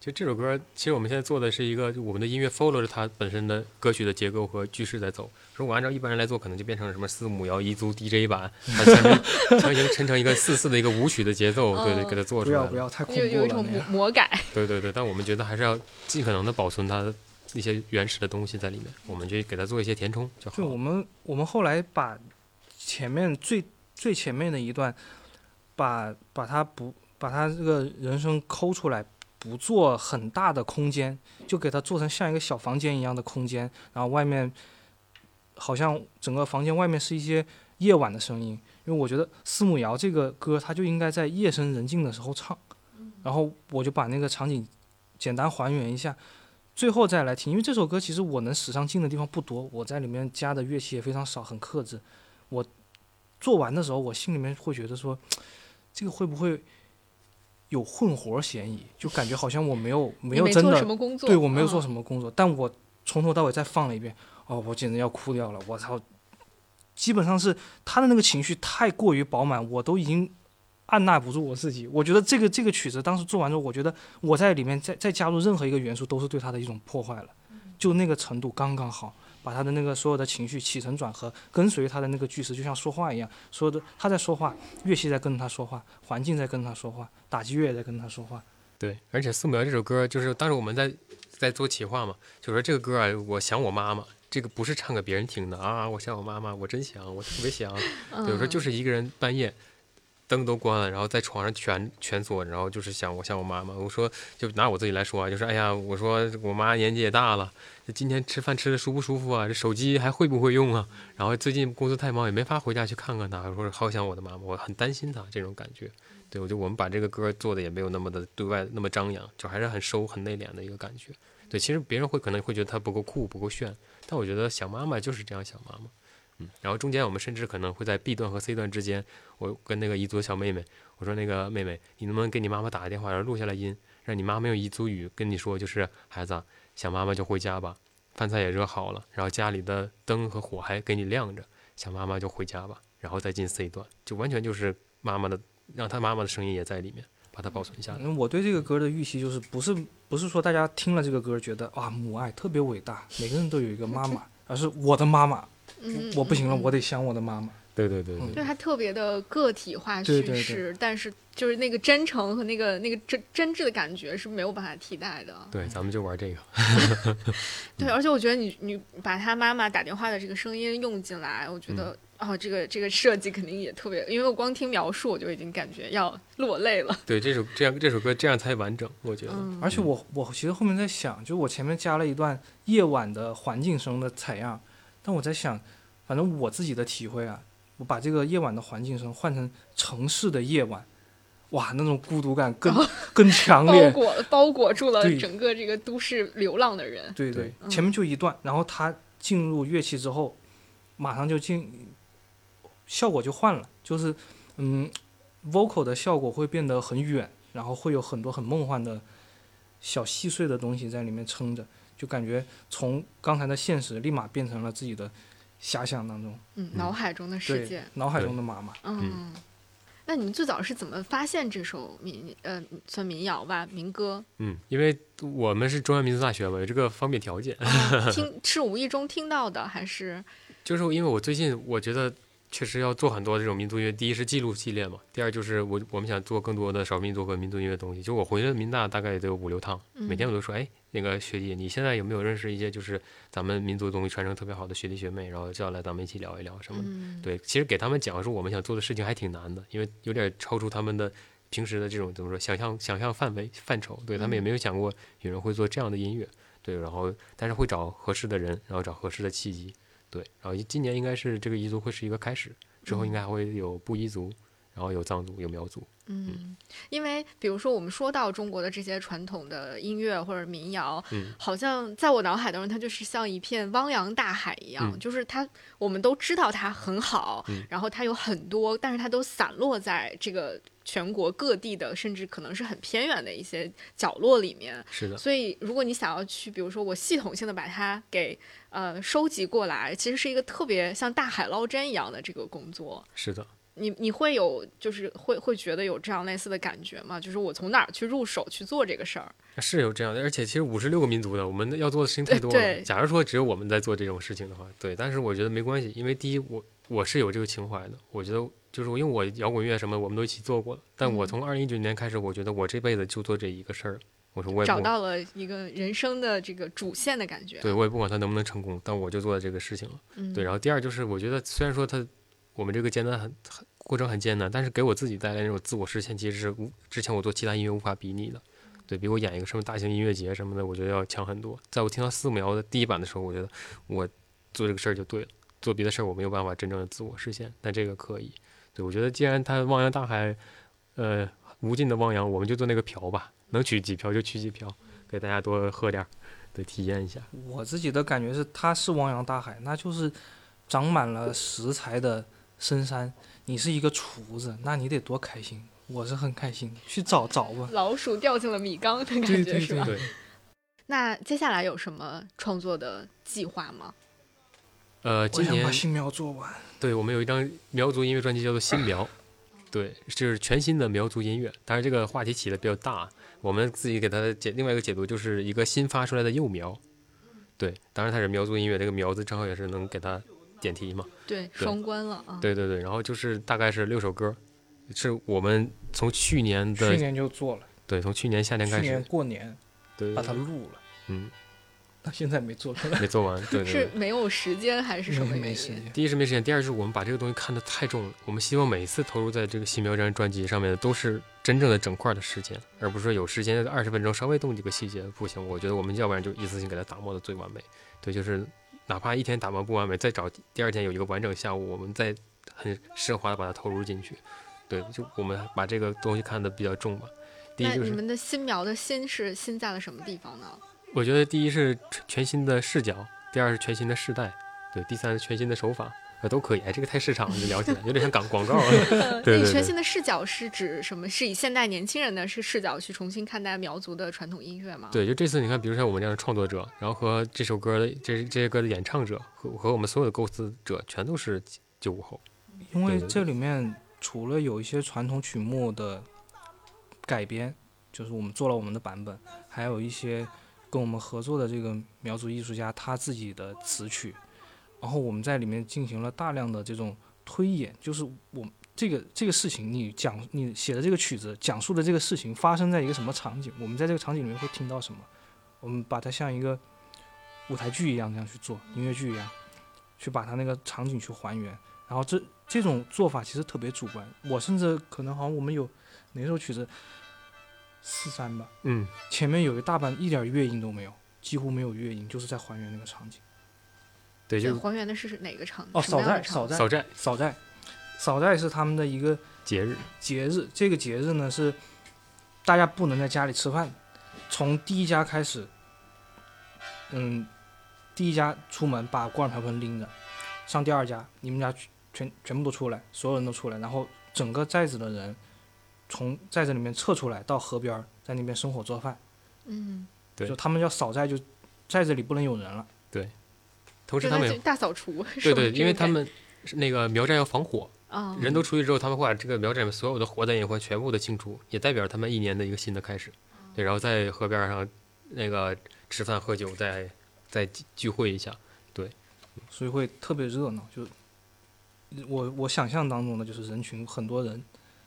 就这首歌，其实我们现在做的是一个，就我们的音乐 follow 着它本身的歌曲的结构和句式在走。如果按照一般人来做，可能就变成什么四母摇彝族 DJ 版，它强行强行抻成一个四四的一个舞曲的节奏，对对，给它做出来。
不要不要，太恐
有有一
怖了那
种魔。魔改。
对对对，但我们觉得还是要尽可能的保存它一些原始的东西在里面，我们就给它做一些填充就好了。
就我们我们后来把前面最最前面的一段，把把它不把它这个人声抠出来，不做很大的空间，就给它做成像一个小房间一样的空间，然后外面好像整个房间外面是一些夜晚的声音，因为我觉得司母谣这个歌它就应该在夜深人静的时候唱，然后我就把那个场景简单还原一下。最后再来听，因为这首歌其实我能使上劲的地方不多，我在里面加的乐器也非常少，很克制。我做完的时候，我心里面会觉得说，这个会不会有混活嫌疑？就感觉好像我没有 没有真的？对我没有做
嗯
什么工作，但我从头到尾再放了一遍，哦，我简直要哭掉了，我操！基本上是他的那个情绪太过于饱满，我都已经按捺不住我自己。我觉得这个这个曲子当时做完之后，我觉得我在里面再再加入任何一个元素，都是对他的一种破坏了，就那个程度刚刚好，把他的那个所有的情绪起承转合跟随他的那个句式，就像说话一样，说的他在说话，乐器在跟他说话，环境在跟他说话，打击乐也在跟他说话。
对，而且《素描》这首歌，就是当时我们在在做企划嘛，就说这个歌啊，我想我妈妈，这个不是唱给别人听的啊，我想我妈妈，我真想，我特别想。对，我说就是一个人半夜灯都关了，然后在床上蜷蜷缩，然后就是想我想我妈妈。我说就拿我自己来说啊，就是哎呀，我说我妈年纪也大了，今天吃饭吃的舒不舒服啊？这手机还会不会用啊？然后最近工作太忙，也没法回家去看看她。我说好想我的妈妈，我很担心她这种感觉。对，我就我们把这个歌做的也没有那么的对外那么张扬，就还是很收很内敛的一个感觉。对，其实别人会可能会觉得它不够酷不够炫，但我觉得想妈妈就是这样想妈妈。嗯，然后中间我们甚至可能会在 B 段和 C 段之间，我跟那个彝族小妹妹，我说那个妹妹，你能不能给你妈妈打个电话，然后录下来音，让你妈妈用彝族语跟你说，就是孩子想妈妈就回家吧，饭菜也热好了，然后家里的灯和火还给你亮着，想妈妈就回家吧，然后再进 C 段，就完全就是妈妈的，让她妈妈的声音也在里面，把它保存下来。
嗯，我对这个歌的预期就是不是不是说大家听了这个歌觉得啊母爱特别伟大，每个人都有一个妈妈，而是我的妈妈，
嗯，
我不行了，
嗯
我得想我的妈妈。
对对对
就是它特别的个体化
对对
叙事，但是就是那个真诚和那个那个真真挚的感觉是没有办法替代的。
对，咱们就玩这个。
对，而且我觉得你你把他妈妈打电话的这个声音用进来，我觉
嗯
得、哦，这个这个设计肯定也特别，因为我光听描述我就已经感觉要落泪了。
对，这首这样这首歌这样才完整，我觉得。
嗯，
而且我我其实后面在想，就我前面加了一段夜晚的环境声的采样，但我在想，反正我自己的体会啊，我把这个夜晚的环境声换成城市的夜晚，哇，那种孤独感更、更强烈
包
烈。
裹包裹住了整个这个都市流浪的人。
对
对
嗯
前面就一段，然后他进入乐器之后，马上就进，效果就换了，就是嗯，vocal 的效果会变得很远，然后会有很多很梦幻的小细碎的东西在里面撑着，就感觉从刚才的现实立马变成了自己的遐想当中，
嗯，脑海中的世界。，
脑海中的妈妈。
嗯，那你们最早是怎么发现这首民呃算民谣吧民歌？
嗯，因为我们是中央民族大学嘛，有这个方便条件。
啊听是无意中听到的还是？
就是因为我最近我觉得确实要做很多这种民族音乐，第一是记录系列嘛，第二就是我我们想做更多的少数民族和民族音乐的东西。就我回了民大大概也得有五六趟，每天我都说，哎，那个学弟，你现在有没有认识一些就是咱们民族的东西传承特别好的学弟学妹，然后叫来咱们一起聊一聊什么的。
嗯，
对，其实给他们讲述我们想做的事情还挺难的，因为有点超出他们的平时的这种怎么说想象想象范围范畴。对他们也
嗯
没有想过有人会做这样的音乐，对，然后但是会找合适的人，然后找合适的契机，对，然后今年应该是这个彝族会是一个开始，之后应该还会有布依族，然后有藏族，有苗族，
嗯，因为比如说我们说到中国的这些传统的音乐或者民谣，
嗯
好像在我脑海当中，它就是像一片汪洋大海一样，
嗯
就是它我们都知道它很好，
嗯
然后它有很多，但是它都散落在这个全国各地的，甚至可能是很偏远的一些角落里面。
是的，
所以，如果你想要去，比如说我系统性的把它给呃收集过来，其实是一个特别像大海捞针一样的这个工作。
是的。
你你会有就是会会觉得有这样类似的感觉吗？就是我从哪儿去入手去做这个事儿？
是有这样的，而且其实五十六个民族的，我们要做的事情太多了。
对
假如说只有我们在做这种事情的话，对，但是我觉得没关系，因为第一，我我是有这个情怀的。我觉得就是因为我摇滚乐什么我们都一起做过了，但我
嗯
从二零一九年开始，我觉得我这辈子就做这一个事儿。我说我也
找到了一个人生的这个主线的感觉。
对我也不管他能不能成功，但我就做了这个事情了。
嗯，
对，然后第二就是我觉得虽然说它我们这个艰难很很过程很艰难，但是给我自己带来那种自我实现，其实是无之前我做其他音乐无法比拟的。对比我演一个什么大型音乐节什么的，我觉得要强很多。在我听到四秒的第一版的时候，我觉得我做这个事儿就对了，做别的事儿我没有办法真正的自我实现，但这个可以。对我觉得既然它汪洋大海，呃，无尽的汪洋，我们就做那个瓢吧，能取几瓢就取几瓢，给大家多喝点儿，对，体验一下。
我自己的感觉是，它是汪洋大海，那就是长满了食材的深山。你是一个厨子，那你得多开心。我是很开心，去找找吧。
老鼠掉进了米缸的感
对对
觉是吧？
对。
那接下来有什么创作的计划吗？
呃，今年
想把新苗做完。
对，我们有一张苗族音乐专辑，叫做《新苗》，对，就是全新的苗族音乐。当然，这个话题起的比较大，我们自己给它解另外一个解读，就是一个新发出来的幼苗。对，当然它是苗族音乐，这个苗字正好也是能给它点题嘛。
对，双关了啊。
对对对，然后就是大概是六首歌，是我们从去年的去
年就做了，
对，从去年夏天开始
去年，过年
对，
把它录了，
嗯，
到现在没做出来。
没做完，对对
是。没有时间还是什么
没
原因？
没时间。
第一是没时间，第二是我们把这个东西看得太重了。我们希望每一次投入在这个新苗这张专辑上面的都是真正的整块的时间，而不是说有时间二十分钟稍微动几个细节不行。我觉得我们要不然就一次性给它打磨的最完美。对，就是哪怕一天打磨不完美，再找第二天有一个完整下午，我们再很奢华的把它投入进去。对，就我们把这个东西看得比较重吧。第一就是
你们的新苗的新是新在了什么地方呢？
我觉得第一是全全新的视角，第二是全新的世代，对，第三是全新的手法，呃，都可以。哎，这个太市场了，就聊起来有点像广广告 了。对对对
全新的视角是指什么？是以现代年轻人的是视角去重新看待苗族的传统音乐吗？，
对，就这次你看，比如像我们这样的创作者，然后和这首歌的这这些歌的演唱者和和我们所有的构思者，全都是九五后。
因为这里面除了有一些传统曲目的改编，就是我们做了我们的版本，还有一些跟我们合作的这个苗族艺术家他自己的词曲，然后我们在里面进行了大量的这种推演，就是我这个这个事情你讲你写的这个曲子讲述的这个事情发生在一个什么场景，我们在这个场景里面会听到什么，我们把它像一个舞台剧一样这样去做，音乐剧一样，去把它那个场景去还原。然后这这种做法其实特别主观，我甚至可能好像我们有哪首曲子四三吧，
嗯，
前面有一大半一点乐音都没有，几乎没有乐音，就是在还原那个场景。
对，就
还原的是哪个场？
哦，扫寨，扫寨，
扫寨
扫寨，扫寨是他们的一个
节日，
节日，这个节日呢是大家不能在家里吃饭，从第一家开始，嗯，第一家出门把锅碗瓢盆拎着，上第二家，你们家全全部都出来，所有人都出来，然后整个寨子的人从寨子里面撤出来，到河边在那边生火做饭，
嗯，
对
就他们要扫寨，就寨子里不能有人了。
同时他们
大扫除。
对对，因为他们那个苗寨要防火，
啊，
人都出去之后，他们会把这个苗寨里面所有的火灾隐患全部的清除，也代表他们一年的一个新的开始。对，然后在河边上那个吃饭喝酒，再再聚聚会一下。
对所以会特别热闹。就我我想象当中的就是人群很多人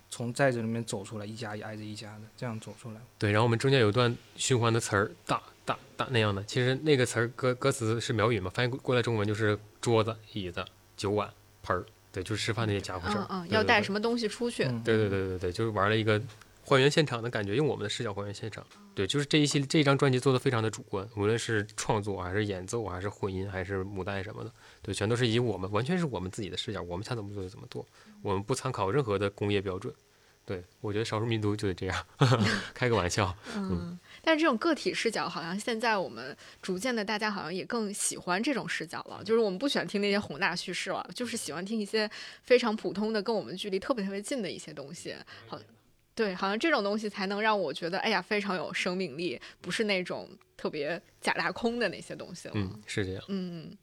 从寨子里面走出来，一家一挨着一家的这样走出来。
对，然后我们中间有一段循环的词儿，大大大那样的。其实那个词儿歌歌词是苗语嘛，翻译过来中文就是桌子、椅子、酒碗、盆儿，对，就是吃饭那些家伙事儿
嗯。嗯，
对对对
要带什么东西出去？
嗯，
对对对对对，就是玩了一个还原现场的感觉，用我们的视角还原现场。对，就是这一系这一张专辑做的非常的主观，无论是创作还是演奏还是混音还是母带什么的，对，全都是以我们完全是我们自己的视角，我们想怎么做就怎么做，我们不参考任何的工业标准。对，我觉得少数民族就得这样，开个玩笑。
嗯，但是这种个体视角，好像现在我们逐渐的，大家好像也更喜欢这种视角了。就是我们不喜欢听那些宏大叙事了，就是喜欢听一些非常普通的、跟我们距离特别特别近的一些东西。好，对，好像这种东西才能让我觉得，哎呀，非常有生命力，不是那种特别假大空的那些东西了。
嗯，是这样。
嗯。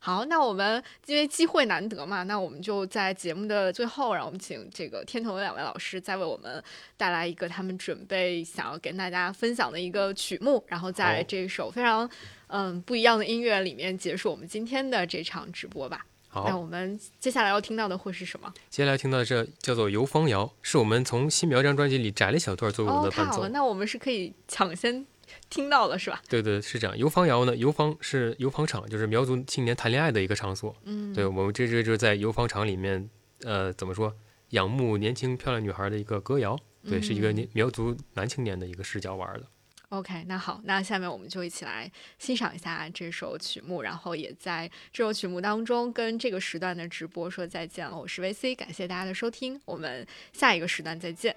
好，那我们因为机会难得嘛，那我们就在节目的最后，让我们请这个天童的两位老师再为我们带来一个他们准备想要跟大家分享的一个曲目，然后在这首非常嗯不一样的音乐里面结束我们今天的这场直播吧。
好，
那我们接下来要听到的会是什么？
接下来听到的这叫做《游芳谣》，是我们从《新苗》这张专辑里摘了一小段作为我们的伴奏。
太好了，那我们是可以抢先。听到了是吧？
对对，是这样。游芳窑呢，游芳是游芳场，就是苗族青年谈恋爱的一个场所。
嗯，
对我们这这就是在游芳场里面，呃，怎么说，仰慕年轻漂亮女孩的一个歌谣。对，是一个苗族男青年的一个视角玩的。
OK，那好，那下面我们就一起来欣赏一下这首曲目，然后也在这首曲目当中跟这个时段的直播说再见了。我是 VC，感谢大家的收听，我们下一个时段再见。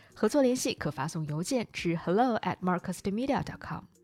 合作联系可发送邮件至 hello at marcusmedia.com。